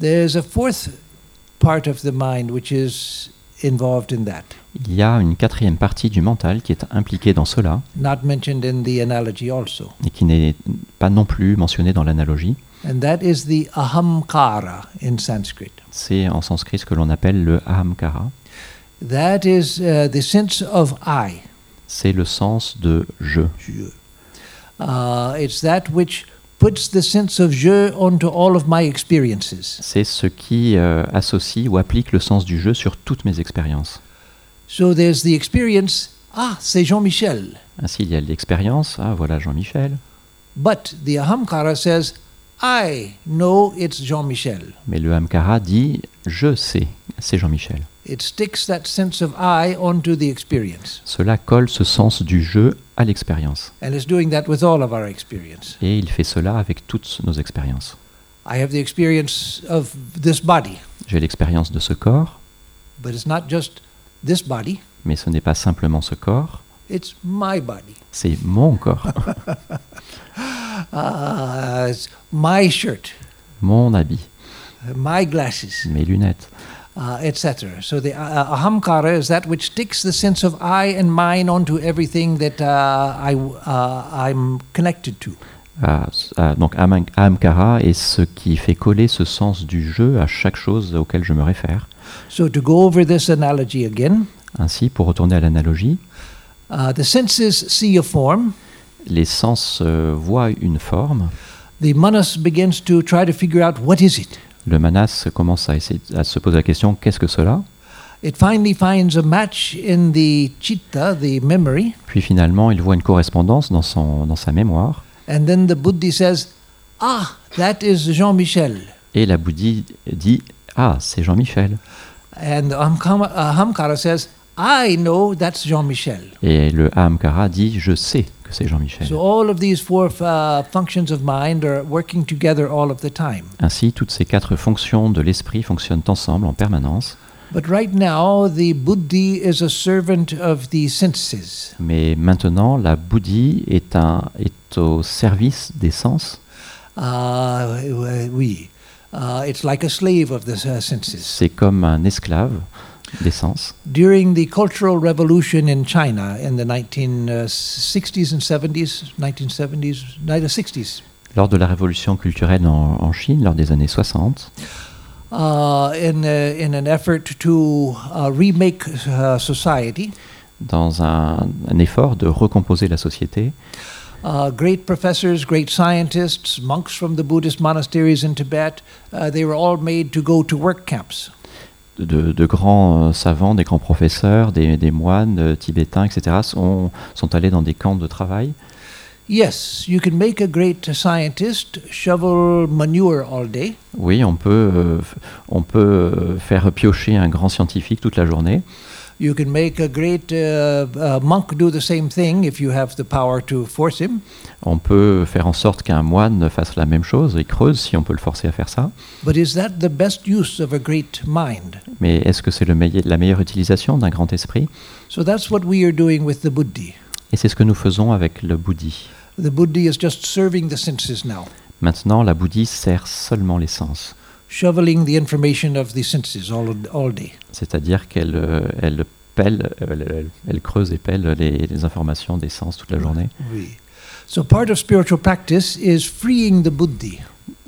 There's a fourth part of the mind which is involved in that, Il y a une quatrième partie du mental qui est impliquée dans cela not mentioned in the analogy also. et qui n'est pas non plus mentionnée dans l'analogie. And that is the ahamkara in Sanskrit. C'est en sanskrit ce que l'on appelle le ahamkara. That is uh, the sense of I. C'est le sens de je. Je. Uh, it's that which puts the sense of je onto all of my experiences. C'est ce qui euh, associe ou applique le sens du jeu sur toutes mes expériences. So there's the experience, ah, c'est Jean-Michel. Ainsi, il y a l'expérience, ah voilà Jean-Michel. But the ahamkara says, I know it's Jean-Michel. Mais le ahamkara dit je sais, c'est Jean-Michel. It sticks that sense of I onto the experience. Cela colle ce sens du jeu à l'expérience. And it's doing that with all of our experience. Et il fait cela avec toutes nos expériences. I have the experience of this body, J'ai l'expérience de ce corps, but it's not just this body, mais ce n'est pas simplement ce corps, it's my body. c'est mon corps, Uh, my shirt, mon habit, my glasses, mes lunettes. uh, etc. So the uh, ahamkara is that which sticks the sense of I and mine onto everything that uh, I, uh, I'm connected to. Ah, ah, donc Aham- ahamkara est ce qui fait coller ce sens du jeu à chaque chose auquel je me réfère. So to go over this analogy again, Ainsi, pour retourner à l'analogie, uh, the senses see a form, les sens euh, voient une forme, the manas begins to try to figure out what is it. le manas commence à, essayer, à se poser la question qu'est-ce que cela? It finally finds a match in the chitta, the memory, Puis finalement, il voit une correspondance dans, son, dans sa mémoire, and then the Buddhi says, Ah, that is Jean Michel. et la bouddhie dit Ah, c'est Jean-Michel. And uh, Hamkara says, I know that's Jean Michel. Et le Ahamkara dit Je sais que c'est Jean-Michel. So all of these four functions of mind are working together all of the time. Ainsi, toutes ces quatre fonctions de l'esprit fonctionnent ensemble en permanence. But right now, the Buddhi is a servant of the senses. Mais maintenant, la bouddhie est, un, est au service des sens. Uh, oui. Uh, it's like a slave of the uh, senses. C'est comme un esclave During the Cultural Revolution in China in the 1960s and 70s, 1970s, 1960s, Lors de la révolution culturelle en, en Chine, lors des années 60, uh, in, uh, in an effort to uh, remake uh, society, dans un, un effort de recomposer la société, uh, great professors, great scientists, monks from the Buddhist monasteries in Tibet, uh, they were all made to go to work camps. De, de grands euh, savants, des grands professeurs, des, des moines euh, tibétains, etc., sont, sont allés dans des camps de travail? Yes, you can make a great scientist shovel manure all day, Oui, on peut, euh, on peut faire piocher un grand scientifique toute la journée. You can make a great uh, uh, monk do the same thing if you have the power to force him. On peut faire en sorte qu'un moine fasse la même chose et creuse si on peut le forcer à faire ça. But is that the best use of a great mind? Mais est-ce que c'est le meille- la meilleure utilisation d'un grand esprit? So that's what we are doing with the Buddhi. Et c'est ce que nous faisons avec le. The Buddhi is just serving the senses now, Maintenant, la bouddhi sert seulement les sens. Shoveling the information of the senses all, all day. C'est-à-dire qu'elle euh, elle pèle, euh, elle, elle- elle creuse et pèle les, les informations des sens toute la journée. Oui. So part of spiritual practice is freeing the Buddhi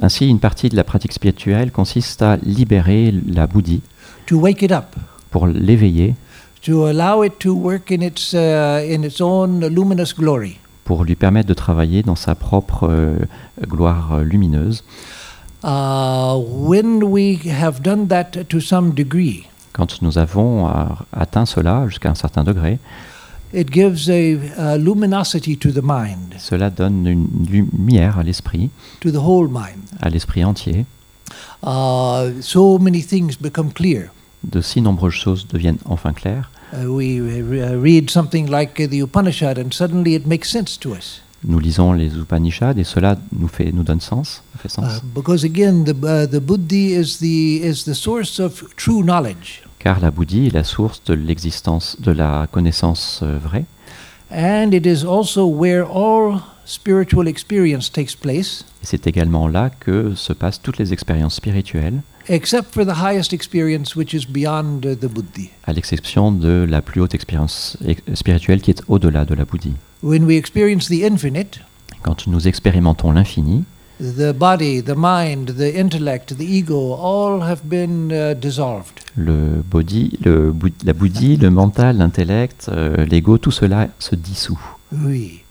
Ainsi, une partie de la pratique spirituelle consiste à libérer la bouddhi to wake it up, pour l'éveiller, to allow it to work in its, uh, in its own luminous glory. pour lui permettre de travailler dans sa propre euh, gloire euh, lumineuse. Uh, when we have done that to some degree, Quand nous avons euh, atteint cela jusqu'à un certain degré, it gives a, a luminosity to the mind, cela donne une lumière à l'esprit, to the whole mind. à l'esprit entier. Uh, so many things become clear. De si nombreuses choses deviennent enfin claires. Uh, we read something like the Upanishad, and suddenly it makes sense to us. Nous lisons les Upanishads et cela nous, fait, nous donne sens, Uh, because again, the, uh, the Buddhi is the, is the source of true knowledge. Car la bouddhie est la source de l'existence, de la connaissance euh, vraie. And it is also where all spiritual experience takes place, Et c'est également là que se passent toutes les expériences spirituelles, except for the highest experience, which is beyond the Buddhi. à l'exception de la plus haute expérience ex- spirituelle qui est au-delà de la bouddhie. When we experience the infinite, Quand nous expérimentons l'infini, the body, the mind, the intellect, the ego, all have been uh, dissolved. le body, le, la bouddhie, le mental, l'intellect, euh, l'ego, tout cela se dissout. Oui.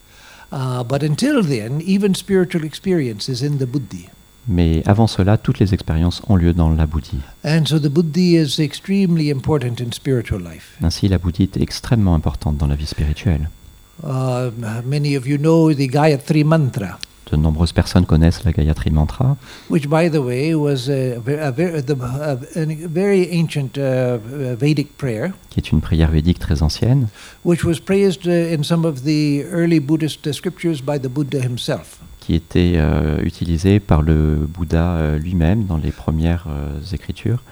Uh, but until then, even spiritual experience is in the Buddhi. Mais avant cela, toutes les expériences ont lieu dans la bouddhie. And so the Buddhi is extremely important in spiritual life. Ainsi, la bouddhie est extrêmement importante dans la vie spirituelle. Uh, many of you know the Gayatri Mantra, De nombreuses personnes connaissent la Gayatri Mantra, which, by the way, was a, a, a, a very ancient uh, Vedic prayer, qui est une prière védique très ancienne, which was praised uh, in some of the early Buddhist uh, scriptures by the Buddha himself. Qui était euh, utilisée par le Bouddha euh, lui-même dans les premières euh, écritures.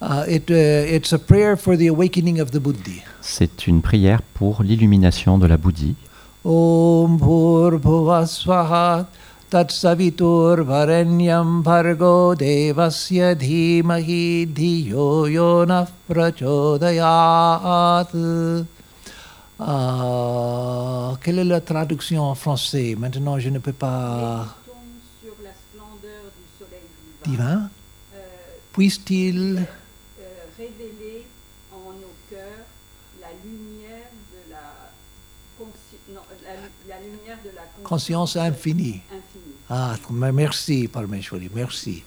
Uh, it, uh, it's a prayer for the awakening of the Buddhi. C'est une prière pour l'illumination de la bouddhie. Om Bhur Swaha Tatsavitur Varenyam Bhargo Devasya Dhimahi Dhiyo Yona Prachodayat. Ah, quelle est la traduction en français? Maintenant, je ne peux pas. tombe sur la splendeur du soleil divin, Divin euh, Puisse-t-il euh, révéler en nos cœurs la lumière de la consci- non, la, la lumière de la Conscience infinie. infinie. Ah, merci, Parmeshwari, merci.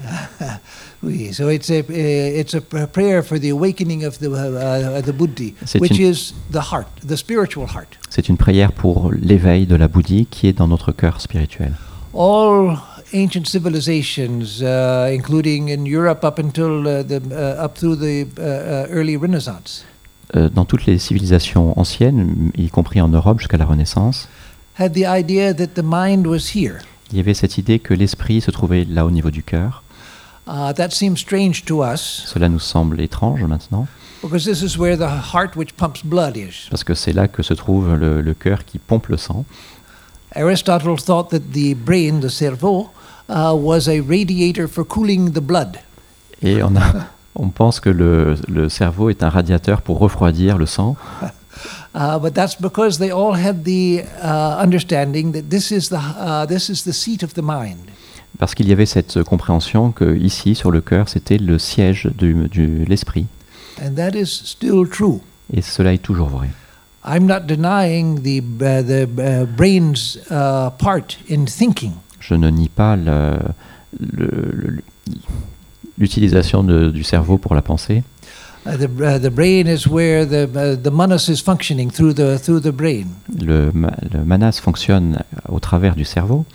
oui, so it's a uh, it's a pr- prayer for the awakening of the uh, the buddhi, C'est which une- is the heart, the spiritual heart. C'est une prière pour l'éveil de la bouddhie qui est dans notre cœur spirituel. All ancient civilizations, uh, including in Europe up until uh, the uh, up through the early Renaissance, Euh, dans toutes les civilisations anciennes, y compris en Europe jusqu'à la Renaissance, had the idea that the mind was here. il y avait cette idée que l'esprit se trouvait là au niveau du cœur. Uh, that seems strange to us Cela nous semble étrange maintenant, because this is where the heart, which pumps blood, is. parce que c'est là que se trouve le, le cœur qui pompe le sang. Aristotle thought that the brain, the cerveau, uh, was a radiator for cooling the blood. Et on, a, on pense que le, le cerveau est un radiateur pour refroidir le sang, Uh, but that's because they all had the uh, understanding that this is the uh, this is the seat of the mind. Parce qu'il y avait cette compréhension que ici, sur le cœur, c'était le siège de l'esprit. And that is still true. Et cela est toujours vrai. I'm not denying the uh, the uh, brain's uh, part in thinking. Je ne nie pas l'utilisation du cerveau pour la pensée. The the brain is where the the manas is functioning through the through the brain. Le, ma- le manas fonctionne au travers du cerveau,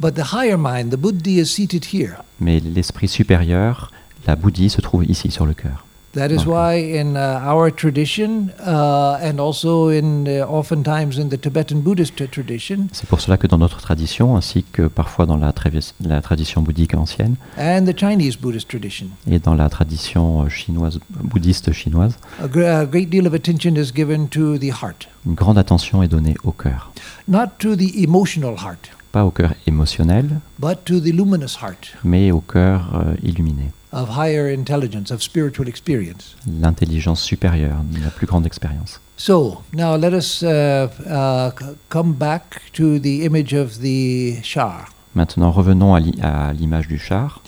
But the higher mind, the buddhi, is seated here. mais l'esprit supérieur, la bouddhie, se trouve ici sur le cœur. That is why in uh, our tradition, uh, and also in uh, oftentimes in the Tibetan Buddhist tradition, C'est pour cela que dans notre tradition, ainsi que parfois dans la, tradition bouddhique ancienne and the Chinese Buddhist tradition, et dans la tradition chinoise, bouddhiste chinoise, a, gr- a great deal of attention is given to the heart, une grande attention est donnée au cœur. not to the emotional heart, Pas au cœur émotionnel, but to the luminous heart mais au cœur euh, illuminé. of higher intelligence, of spiritual experience. L'intelligence supérieure, la plus grande expérience. So now let us uh, uh, come back to the image of the Shah. Maintenant, revenons à l'image du char.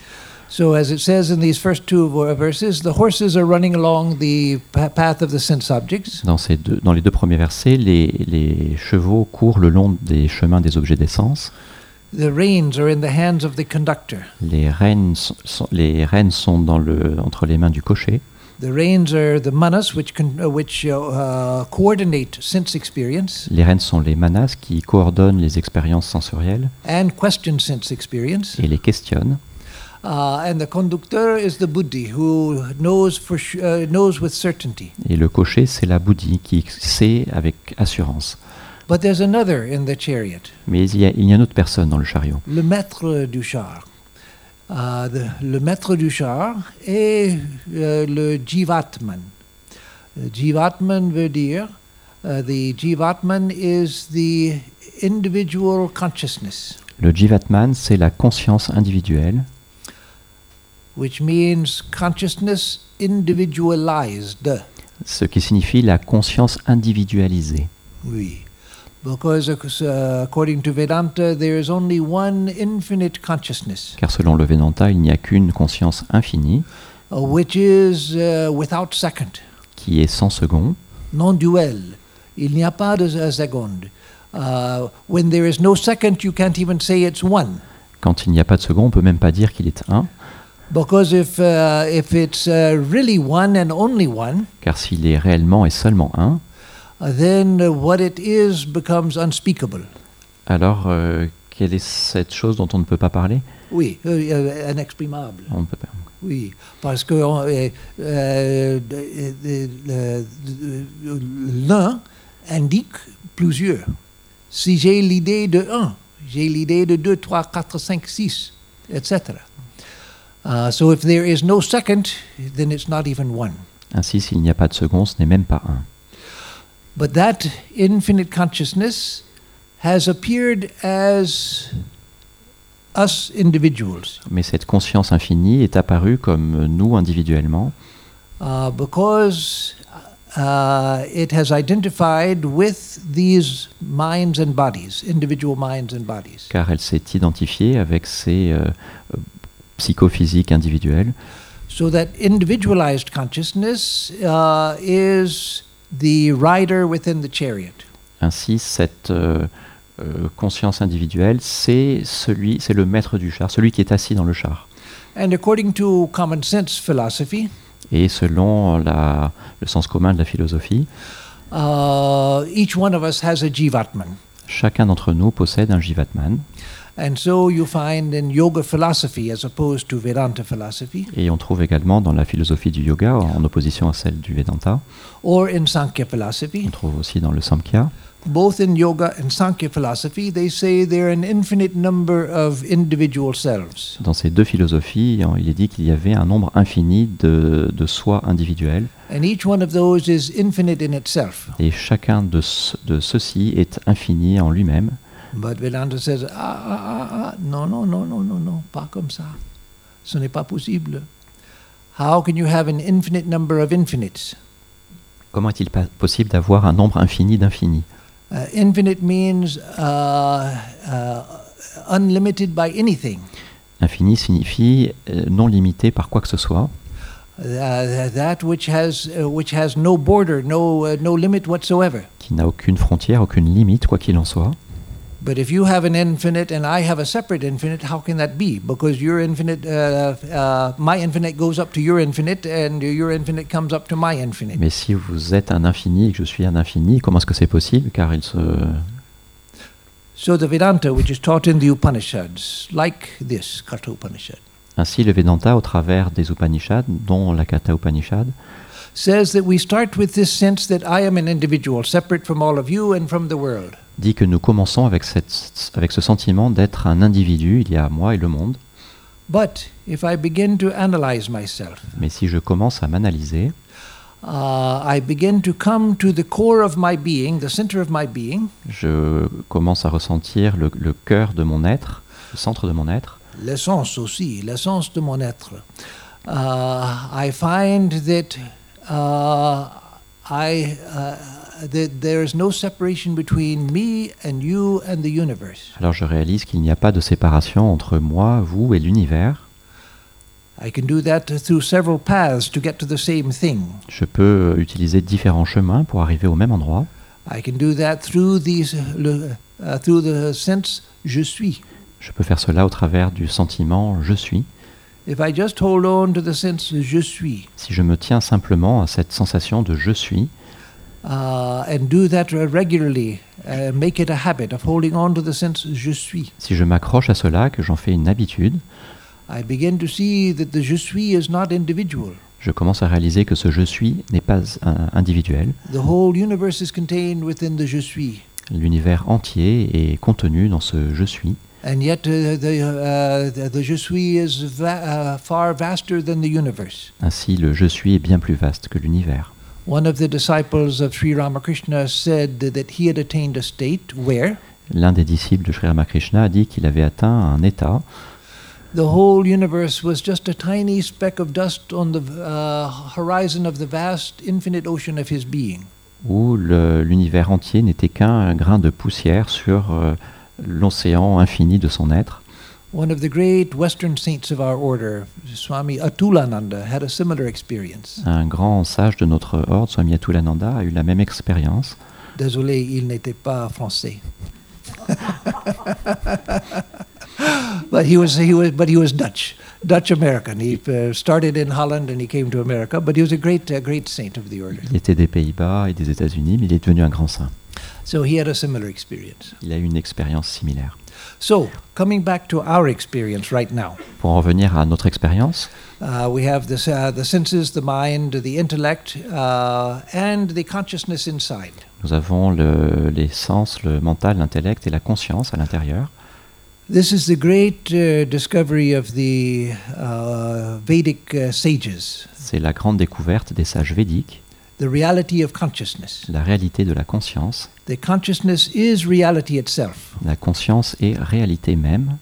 So, as it says in these first two verses, the horses are running along the pa- path of the sense objects, Dans, ces deux- dans les deux premiers versets, les, les chevaux courent le long des chemins des objets d'essence. the reins are in the hands of the conductor. Les rênes, sont- sont, les rênes sont dans le, entre les mains du cocher. The reins are the manas, which, con- uh, which uh, uh, coordinate sense experience Les rênes sont les manas qui coordonnent les expériences sensorielles and question sense experience. et les questionnent. Et le cocher, c'est la bouddhie qui sait avec assurance. But there's another in the chariot, Mais il y a, il y a une autre personne dans le chariot. le maître du char. Uh, the- le maître du char est euh, le Jivatman. Uh, Jivatman veut dire, uh, the Jivatman is the individual consciousness, Le Jivatman, c'est la conscience individuelle, which means consciousness individualized. ce qui signifie la conscience individualisée. Oui. Because uh, according to Vedanta, there is only one infinite consciousness, Car selon le Vedanta, il n'y a qu'une conscience infinie uh, which is uh, without second. qui est sans second. non duel. Il n'y a pas de seconde. Uh, when there is no second, you can't even say it's one. Quand il n'y a pas de second, on peut même pas dire qu'il est un, Because if, uh, if it's uh, really one and only one, car s'il est réellement et seulement un, then what it is becomes unspeakable. alors euh, quelle est cette chose dont on ne peut pas parler? Oui, euh, euh, inexprimable. On ne peut pas. Oui, parce que euh, l'un indique plusieurs. Si j'ai l'idée de un, j'ai l'idée de deux, trois, quatre, cinq, six, etc. Uh, so if there is no second, then it's not even one. Ainsi, s'il n'y a pas de second, ce n'est même pas un. But that infinite consciousness has appeared as us individuals. Mais cette conscience infinie est apparue comme nous individuellement, uh, because uh, it has identified with these minds and bodies, individual minds and bodies. car elle s'est identifiée avec ces euh, So that individualized consciousness uh, is the rider within the chariot. Ainsi, cette euh, euh, conscience individuelle, c'est celui, c'est le maître du char, celui qui est assis dans le char. And according to common sense philosophy, Et selon la- le sens commun de la philosophie, uh, each one of us has a jivatman. chacun d'entre nous possède un jivatman. And so you find in yoga philosophy, as opposed to Vedanta philosophy, Et on trouve également dans la philosophie du yoga, en opposition à celle du Vedanta, or in Sankhya philosophy, on trouve aussi dans le Samkhya, both in yoga and Sankhya philosophy, they say there are an infinite number of individual selves. dans ces deux philosophies, il est dit qu'il y avait un nombre infini de, de soi individuels, And each one of those is infinite in itself. et chacun de, ce- de ceux-ci est infini en lui-même. But Vedanta says, ah, ah, ah, ah, non, non, non, non, non, non, pas comme ça. Ce n'est pas possible. How can you have an infinite number of infinites? Comment est-il possible d'avoir un nombre infini d'infinis? Uh, infinite means uh, uh, unlimited by anything. Infini signifie euh, non limité par quoi que ce soit, Uh, that which has uh, which has no border, no uh, no limit whatsoever. qui n'a aucune frontière, aucune limite, quoi qu'il en soit. But if you have an infinite and I have a separate infinite, how can that be? Because your infinite, uh, uh, my infinite goes up to your infinite, and your infinite comes up to my infinite. Mais si vous êtes un infini et que je suis un infini, comment est-ce que c'est possible Car il se, So the Vedanta, which is taught in the Upanishads, like this Katha Upanishad, Ainsi, le Vedanta, au travers des Upanishads, dont la Katha Upanishad, says that we start with this sense that I am an individual, separate from all of you and from the world. Dit que nous commençons avec, cette, avec ce sentiment d'être un individu, il y a moi et le monde. But if I begin to analyze myself, Mais si je commence à m'analyser, uh, I begin to come to the core of my being, the center of my being, je commence à ressentir le, le cœur de mon être, le centre de mon être, l'essence aussi, l'essence de mon être. Uh, I find that uh, I uh, that there is no separation between me and you and the universe. alors je réalise qu'il n'y a pas de séparation entre moi, vous et l'univers. I can do that through several paths to get to the same thing. Je peux utiliser différents chemins pour arriver au même endroit. I can do that through these le- uh, through the sense je suis. Je peux faire cela au travers du sentiment je suis. If I just hold on to the sense je suis Si je me tiens simplement à cette sensation de je suis, and do that regularly, uh, make it a habit of holding on to the sense je suis, si je m'accroche à cela, que j'en fais une habitude, I begin to see that the je suis is not individual. je commence à réaliser que ce je suis n'est pas euh, individuel. The whole universe is contained within the je suis. L'univers entier est contenu dans ce je suis. And yet, uh, the, uh, the, the je suis is va- uh, far vaster than the universe. Ainsi, le je suis est bien plus vaste que l'univers. One of the disciples of Sri Ramakrishna said that he had attained a state where L'un des disciples de Sri Ramakrishna a dit qu'il avait atteint un état the whole universe was just a tiny speck of dust on the uh, horizon of the vast infinite ocean of his being. où l'univers entier n'était qu'un grain de poussière sur euh, l'océan infini de son être. One of the great Western saints of our order, Swami Atulananda, had a similar experience. Un grand sage de notre ordre, Swami Atulananda, a eu la même expérience. Désolé, il n'était pas français. but he was he was but he was Dutch, Dutch American. He uh, started in Holland and he came to America. But he was a great uh, great saint of the order. Il était des Pays-Bas et des États-Unis, mais il est devenu un grand saint. So he had a similar experience. Il a eu une expérience similaire. So coming back to our experience right now, Pour en revenir à notre expérience, uh, we have this, uh, the senses, the mind, the intellect, uh, and the consciousness inside. nous avons le- les sens, le mental, l'intellect et la conscience à l'intérieur. This is the great uh, discovery of the uh, Vedic uh, sages, C'est la grande découverte des sages védiques, the reality of consciousness. la réalité de la conscience. The consciousness is reality itself, La conscience est réalité même,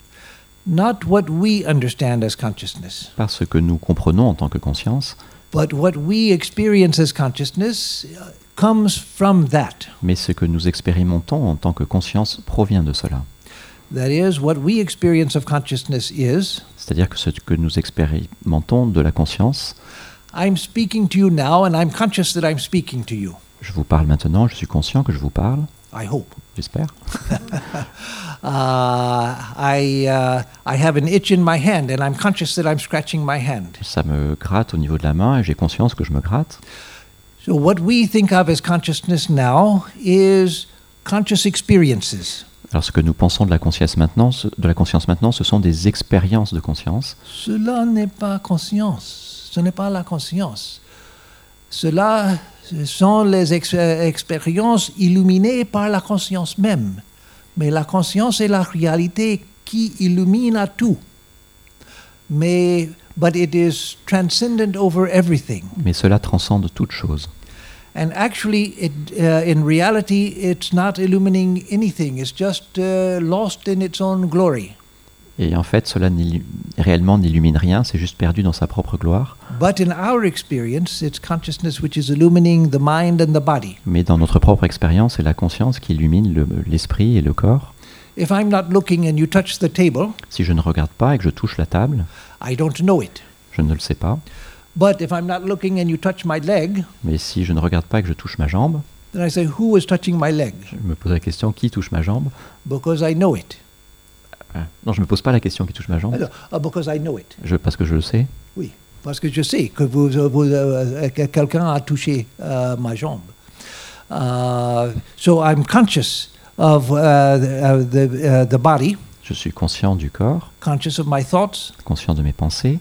not what we understand as consciousness, pas ce que nous comprenons en tant que conscience, but what we experience as consciousness comes from that. mais ce que nous expérimentons en tant que conscience provient de cela. That is, what we experience of consciousness is C'est-à-dire que ce que nous expérimentons de la conscience, I'm speaking to you now, and I'm conscious that I'm speaking to you. je vous parle maintenant, je suis conscient que je vous parle, I hope. j'espère. Uh, I, uh, I have an itch in my hand and I'm conscious that I'm scratching my hand. Ça me gratte au niveau de la main et j'ai conscience que je me gratte. So, what we think of as consciousness now is conscious experiences. Alors ce que nous pensons de la conscience maintenant, ce- de la conscience maintenant, ce sont des expériences de conscience. Cela n'est pas conscience, ce n'est pas la conscience. Cela ce sont les ex- expériences illuminées par la conscience même. Mais la conscience est la réalité qui illumine à tout. Mais, but it is transcendent over everything. Mais cela transcende toute chose. And actually, it, uh, in reality, it's not illumining anything. It's just uh, lost in its own glory. Et en fait, cela réellement n'illumine rien, c'est juste perdu dans sa propre gloire. But in our experience, it's consciousness which is illumining the mind and the body. Mais dans notre propre expérience, c'est la conscience qui illumine le- l'esprit et le corps. If I'm not looking and you touch the table, Si je ne regarde pas et que je touche la table, I don't know it. je ne le sais pas. But if I'm not looking and you touch my leg, Mais si je ne regarde pas et que je touche ma jambe, then I say, Who is touching my leg? je me pose la question qui touche ma jambe? Because I know it. Ah, Non, je ne me pose pas la question qui touche ma jambe, ah, because I know it. je, parce que je le sais. Oui, parce que je sais que vous, vous, euh, que quelqu'un a touché euh, ma jambe. Uh, so I'm conscious of uh, the, uh, the, uh, the body, Je suis conscient du corps, conscious of my thoughts, conscient de mes pensées,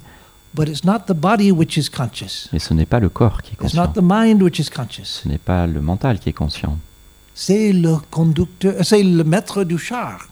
but it's not the body which is conscious. mais ce n'est pas le corps qui est It's conscient. not the mind which is conscious. Ce n'est pas le mental qui est conscient. C'est le conducteur, c'est le maître du char,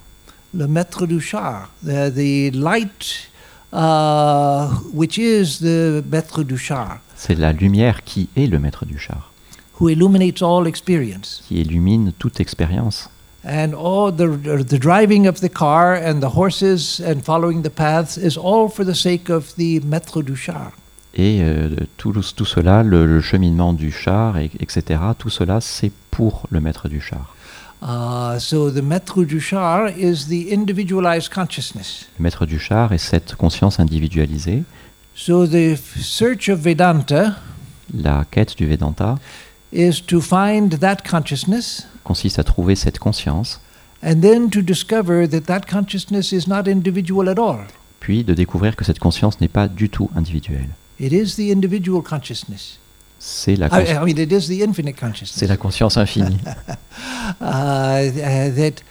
le maître du char, the, the light uh, which is the maître du char, C'est la lumière qui est le maître du char, who illuminates all experience. qui illumine toute expérience. And all the, the driving of the car and the horses and following the paths is all for the sake of the maître du char. Et euh, tout, tout cela, le, le cheminement du char, et- etc., tout cela, c'est pour le maître du char. Uh, so the maître du char is the individualized consciousness. Le maître du char est cette conscience individualisée. So the search of Vedanta La quête du Vedanta is to find that consciousness consiste à trouver cette conscience, and then to discover that that consciousness is not individual at all. puis de découvrir que cette conscience n'est pas du tout individuelle. It is the individual consciousness. C'est la, I, cons- I mean, it is the infinite c'est consciousness. la conscience infinie. Uh, uh, that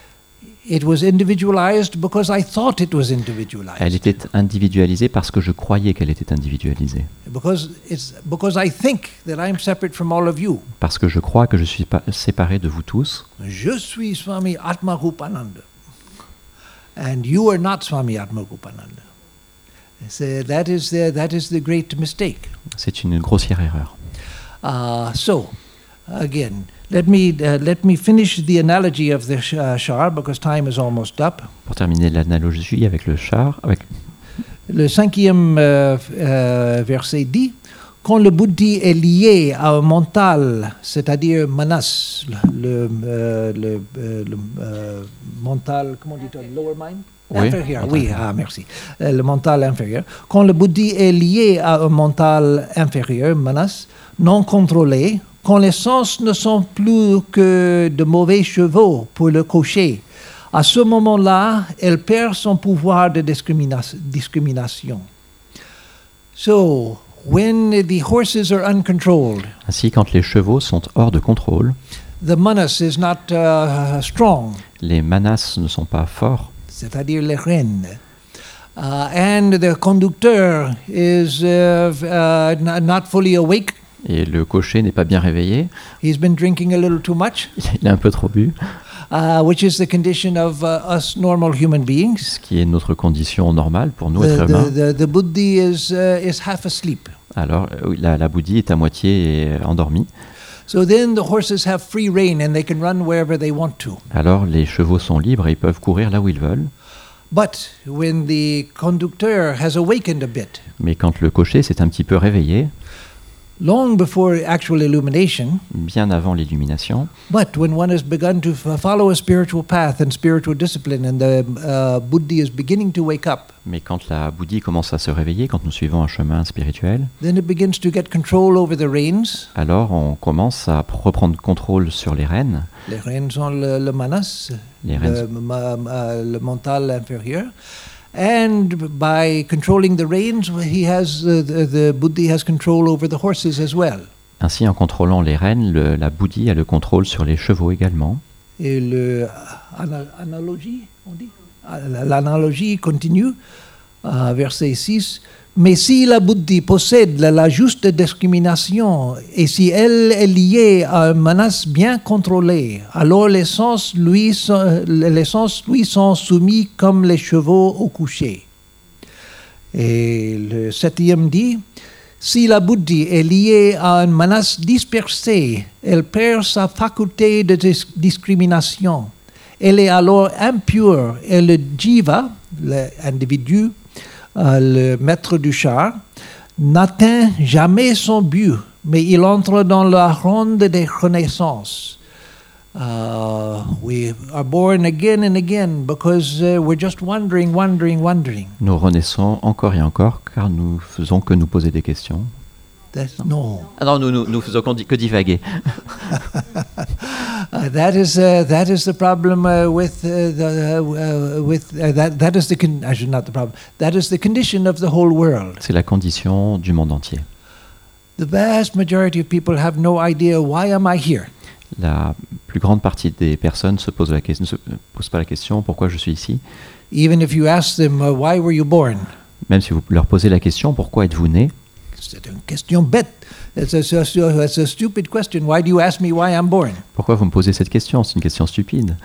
it was individualized because I thought it was Elle individualized. était individualisée parce que je croyais qu'elle était individualisée. Because it's because I think that I'm separate from all of you. Parce que je crois que je suis séparé de vous tous. Je suis Swami Atmarupananda. And you are not Swami Atmarupananda. So that is the, that is the great mistake. C'est une grossière erreur. Uh, so, again, let me, uh, let me finish the analogy of the sh- uh, Shar because time is almost up. Pour terminer l'analogie avec le char, avec Le cinquième euh, euh, verset dit quand le buddhi est lié à un mental, c'est-à-dire manas, le, euh, le, euh, le, euh, mental, comment dit-on, lower mind? Oui, Inférieur, oui, ah, merci. Euh, le mental inférieur. Quand le buddhi est lié à un mental inférieur, manas, non contrôlé, quand les sens ne sont plus que de mauvais chevaux pour le cocher, à ce moment-là, elle perd son pouvoir de discrimina- discrimination. So, when the horses are uncontrolled, ainsi quand les chevaux sont hors de contrôle, the manas is not uh, strong, les manas ne sont pas forts, c'est-à-dire les rênes. Uh, and the conductor is uh, uh, not fully awake. Et le cocher n'est pas bien réveillé, He's been drinking a little too much, il a un peu trop bu, uh, which is the condition of uh, us normal human beings. ce qui est notre condition normale pour nous, The, êtres the, humains. the, the buddhi is, uh, is half asleep. Alors la, est à moitié euh, endormie, So then the horses have free rein and they can run wherever they want to. alors les chevaux sont libres et ils peuvent courir là où ils veulent, But when the conductor has awakened a bit, mais quand le cocher s'est un petit peu réveillé, long before actual illumination. bien avant l'illumination. But when one has begun to follow a spiritual path and spiritual discipline, and the uh, buddhi is beginning to wake up, Mais quand la bouddhie commence à se réveiller, quand nous suivons un chemin spirituel, then it begins to get control over the reins. alors on commence à reprendre contrôle sur les rênes, Les reins sont le, le manas, les le, rênes ma- ma- le mental inférieur. And by controlling the reins, he has uh, the, the buddhi has control over the horses as well. Ainsi, en contrôlant les rênes, le- la bouddhie a le contrôle sur les chevaux également. Et le ana- analogie, on dit? Ah, la- L'analogie continue, verset 6. Mais si la buddhi possède la, juste discrimination et si elle est liée à un menace bien contrôlée, alors les sens lui sont, les sens lui sont soumis comme les chevaux au coucher. Et le septième dit, si la buddhi est liée à une menace dispersée, elle perd sa faculté de dis- discrimination. Elle est alors impure et le jiva, l'individu, le maître du char, n'atteint jamais son but, mais il entre dans la ronde des renaissances. Uh, we are born again and again because uh, we're just wondering, wondering, wondering. Nous renaissons encore et encore car nous faisons que nous poser des questions. That's, no. Ah non, nous, nous, nous faisons que divaguer. Uh, that is uh, that is the problem uh, with uh, the uh, with uh, that that is the con- actually not the problem. That is the condition of the whole world. C'est la condition du monde entier. The vast majority of people have no idea why am I here? La plus grande partie des personnes se posent la question, ne se posent pas la question pourquoi je suis ici? Even if you ask them uh, why were you born, Même si vous leur posez la question pourquoi êtes-vous né, c'est une question bête. It's a, it's a- stupid question. Why do you ask me why I'm born? pourquoi vous me posez cette question? C'est une question stupide.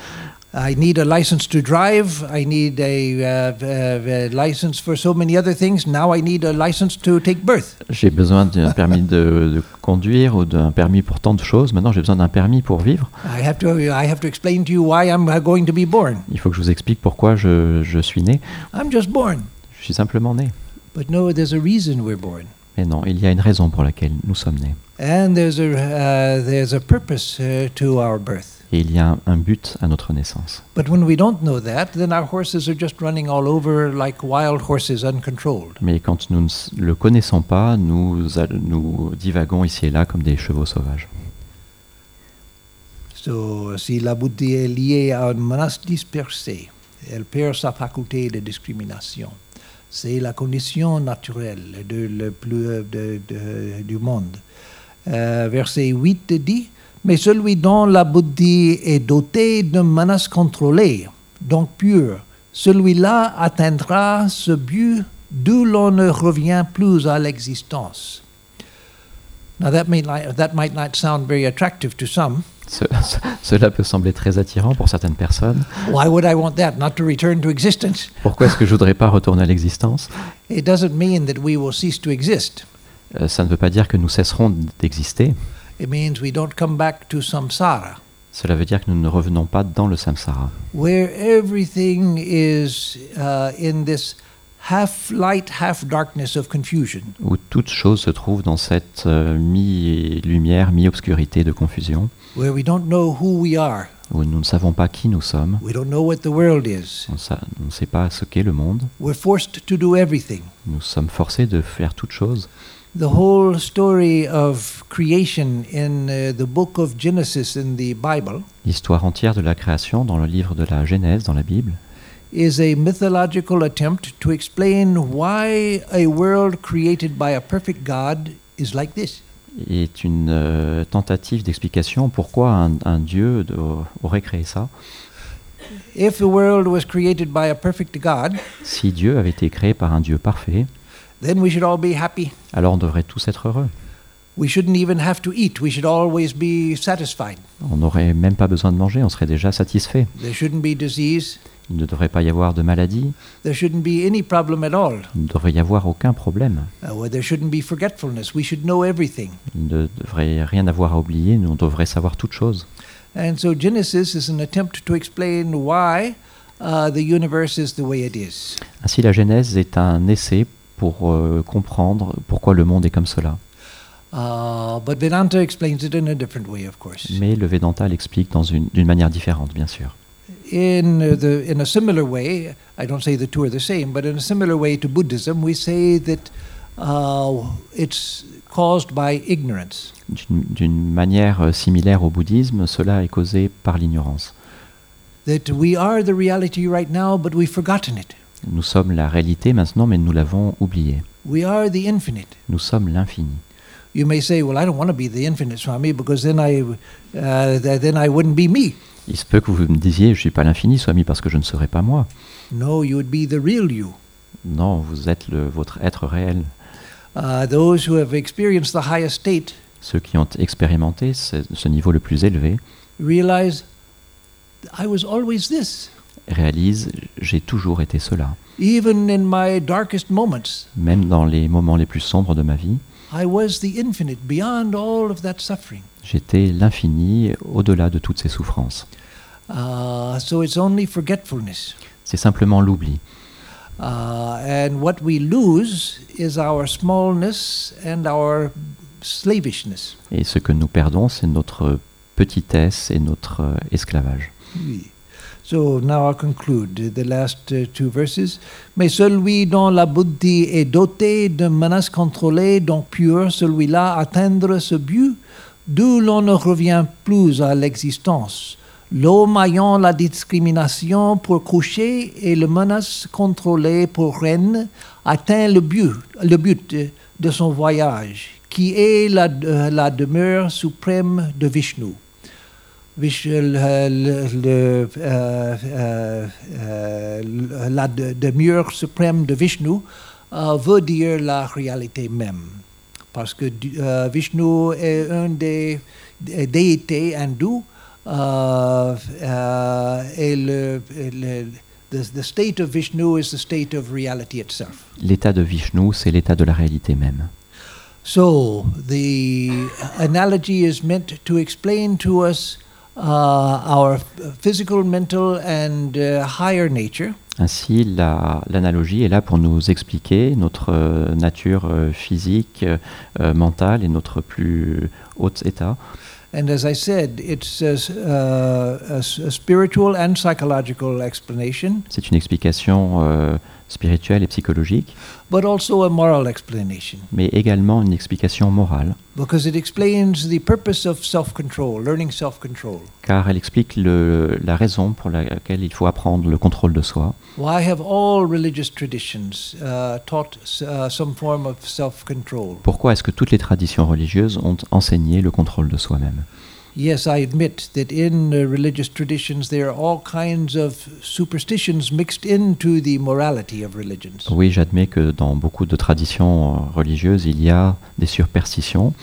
I need a license to drive. I need a, uh, uh, uh, license for so many other things. Now I need a license to take birth. J'ai besoin d'un permis de, de conduire ou d'un permis pour tant de choses. Maintenant, j'ai besoin d'un permis pour vivre. I have to I have to explain to you why I'm uh, going to be born. Il faut que je vous explique pourquoi je, je suis né. I'm just born. Je suis simplement né. But no, there's a reason we're born. Mais non, il y a une raison pour laquelle nous sommes nés. And there's a, uh, there's a purpose uh, to our birth. Et il y a un, but à notre naissance. But when we don't know that, then our horses are just running all over like wild horses, uncontrolled. Mais quand nous ne le connaissons pas, nous, nous divagons ici et là comme des chevaux sauvages. So, si la buddhi est liée à une menace dispersée, elle perd sa faculté de discrimination. C'est la condition naturelle de, le plus, euh, de- de- du monde. Euh, verset 8 dit Mais celui dont la buddhi est doté d'une menace contrôlée, donc pure, celui-là atteindra ce but d'où l'on ne revient plus à l'existence. Now, that, may, that might not sound very attractive to some. Ce- ce- cela peut sembler très attirant pour certaines personnes. Why would I want that? Not to return to existence? Pourquoi est-ce que je voudrais pas retourner à l'existence? It doesn't mean that we will cease to exist. Euh, Ça ne veut pas dire que nous cesserons d'exister. It means we don't come back to samsara, Cela veut dire que nous ne revenons pas dans le samsara, where everything is uh, in this half light, half darkness of confusion, où toute chose se trouve dans cette euh, mi-lumière, mi-obscurité de confusion, where we don't know who we are, où nous ne savons pas qui nous sommes, we don't know what the world is. on ne sait pas ce qu'est le monde, We're forced to do everything. nous sommes forcés de faire toute chose. The whole story of creation in uh, the book of Genesis in the Bible L'histoire entière de la création dans le livre de la Genèse, dans la Bible, is a mythological attempt to explain why a world created by a perfect God is like this. est une euh, tentative d'explication pourquoi un, un Dieu de- aurait créé ça. If the world was created by a perfect God, Si Dieu avait été créé par un Dieu parfait, then we should all be happy. alors on devrait tous être heureux. We shouldn't even have to eat. We should always be satisfied. On n'aurait même pas besoin de manger, on serait déjà satisfait. There shouldn't be disease. Il ne devrait pas y avoir de maladie, There shouldn't be any problem at all. il ne devrait y avoir aucun problème. Uh, well, there shouldn't be forgetfulness. We should know everything. Il ne devrait rien avoir à oublier, nous on devrait savoir toute chose. And so Genesis is an attempt to explain why uh, the universe is the way it is. Ainsi la Genèse est un essai pour euh, comprendre pourquoi le monde est comme cela. Mais le Vedanta l'explique dans une- d'une manière différente, bien sûr. In uh, the in a similar way, I don't say the two are the same, but in a similar way to Buddhism, we say that uh, it's caused by ignorance. D'une d'une manière euh, similaire au bouddhisme, cela est causé par l'ignorance. That we are the reality right now, but we've forgotten it. Nous sommes la réalité maintenant, mais nous l'avons oublié. We are the infinite. Nous sommes l'infini. You may say, "Well, I don't want to be the infinite, Swami, because then I, uh, th- then I wouldn't be me." Il se peut que vous me disiez, je ne suis pas l'infini, Swami, parce que je ne serai pas moi. No, you would be the real you. Non, vous êtes le- votre être réel. Uh, those who have experienced the highest state Ceux qui ont expérimenté ce, ce niveau le plus élevé realize I was always this. réalisent, j'ai toujours été cela. Even in my darkest moments, Même dans les moments les plus sombres de ma vie, I was the infinite beyond all of that suffering. j'étais l'infini au-delà de toutes ces souffrances. Uh, so it's only forgetfulness. C'est simplement l'oubli. Uh, and what we lose is our smallness and our slavishness. Et ce que nous perdons, c'est notre petitesse et notre euh, esclavage. Oui. So now I'll conclude the last uh, two verses. Mais celui dont la buddhi est dotée de menaces contrôlées, donc pure, celui-là atteindre ce but, d'où l'on ne revient plus à l'existence. L'homme ayant la discrimination pour coucher et le menace contrôlée pour reine atteint le but, le but de, son voyage, qui est la, euh, la demeure suprême de Vishnu. Le, euh, euh, euh, la de- demeure suprême de Vishnu veut dire la réalité même. Parce que Vishnu est une des, déités hindoues et le, le- the, the state of Vishnu is the state of reality itself. L'état de Vishnu, c'est l'état de la réalité même. So the analogy is meant to explain to us our physical, mental, and uh, higher nature, Ainsi, la- l'analogie est là pour nous expliquer notre euh, nature euh, physique, euh, mentale et notre plus haut état. and as I said, it's a, uh, a a spiritual and psychological explanation, C'est une explication euh, spirituelle et psychologique, but also a moral explanation mais également une explication morale, because it explains the purpose of self-control, learning self-control. car elle explique le- la raison pour laquelle il faut apprendre le contrôle de soi. Why have all religious traditions uh, taught s- uh, some form of self-control? Pourquoi est-ce que toutes les traditions religieuses ont enseigné le contrôle de soi-même? Yes, I admit that in uh, religious traditions there are all kinds of superstitions mixed into the morality of religions. Oui, j'admets que dans beaucoup de traditions euh, religieuses, il y a des superstitions.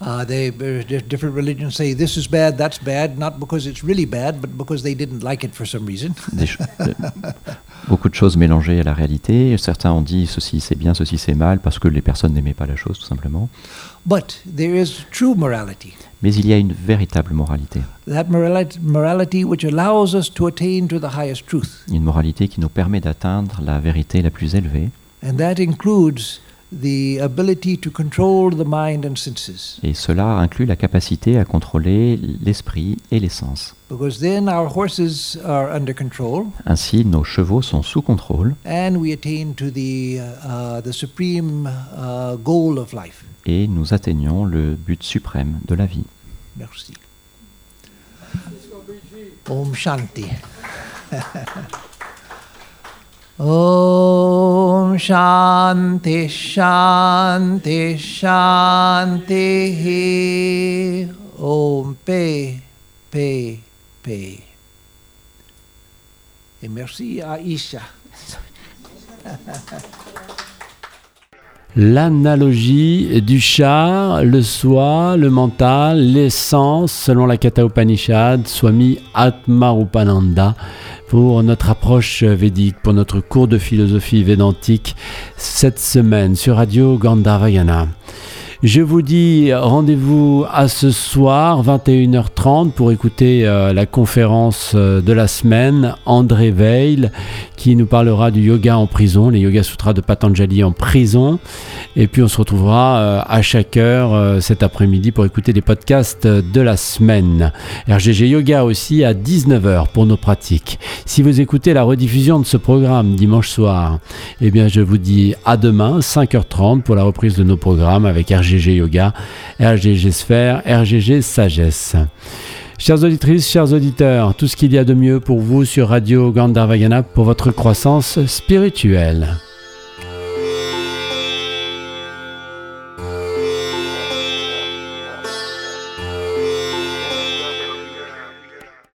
Uh, they, uh, di- different religions say this is bad, that's bad, not because it's really bad, but because they didn't like it for some reason. beaucoup de choses mélangées à la réalité. Certains ont dit ceci c'est bien, ceci c'est mal, parce que les personnes n'aimaient pas la chose, tout simplement. But there is true morality. Mais il y a une véritable moralité, That morality, morality which allows us to attain to the highest truth. une moralité qui nous permet d'atteindre la vérité la plus élevée, And that includes the ability to control the mind and senses. et cela inclut la capacité à contrôler l'esprit et les sens. Because then our horses are under control. Ainsi, nos chevaux sont sous contrôle and we attain to the uh, the supreme uh, goal of life. et nous atteignons le but suprême de la vie. Merci. Om Shanti. Om Shanti Shanti Shanti Om Pe Pe Pe. Et merci à Isha. L'analogie du char, le soi, le mental, l'essence, selon la Katha Upanishad, Swami Atmarupananda, pour notre approche védique, pour notre cours de philosophie védantique cette semaine sur Radio Gandharvayana. Je vous dis rendez-vous à ce soir, 21h30, pour écouter euh, la conférence euh, de la semaine. André Veil, qui nous parlera du yoga en prison, les Yoga Sutras de Patanjali en prison. Et puis on se retrouvera euh, à chaque heure cet après-midi pour écouter les podcasts de la semaine. RGG Yoga aussi à 19h pour nos pratiques. Si vous écoutez la rediffusion de ce programme dimanche soir, eh bien je vous dis à demain, 5h30, pour la reprise de nos programmes avec RGG Yoga, RGG Sphère, RGG Sagesse. Chères auditrices, chers auditeurs, tout ce qu'il y a de mieux pour vous sur Radio Gandharvagana pour votre croissance spirituelle.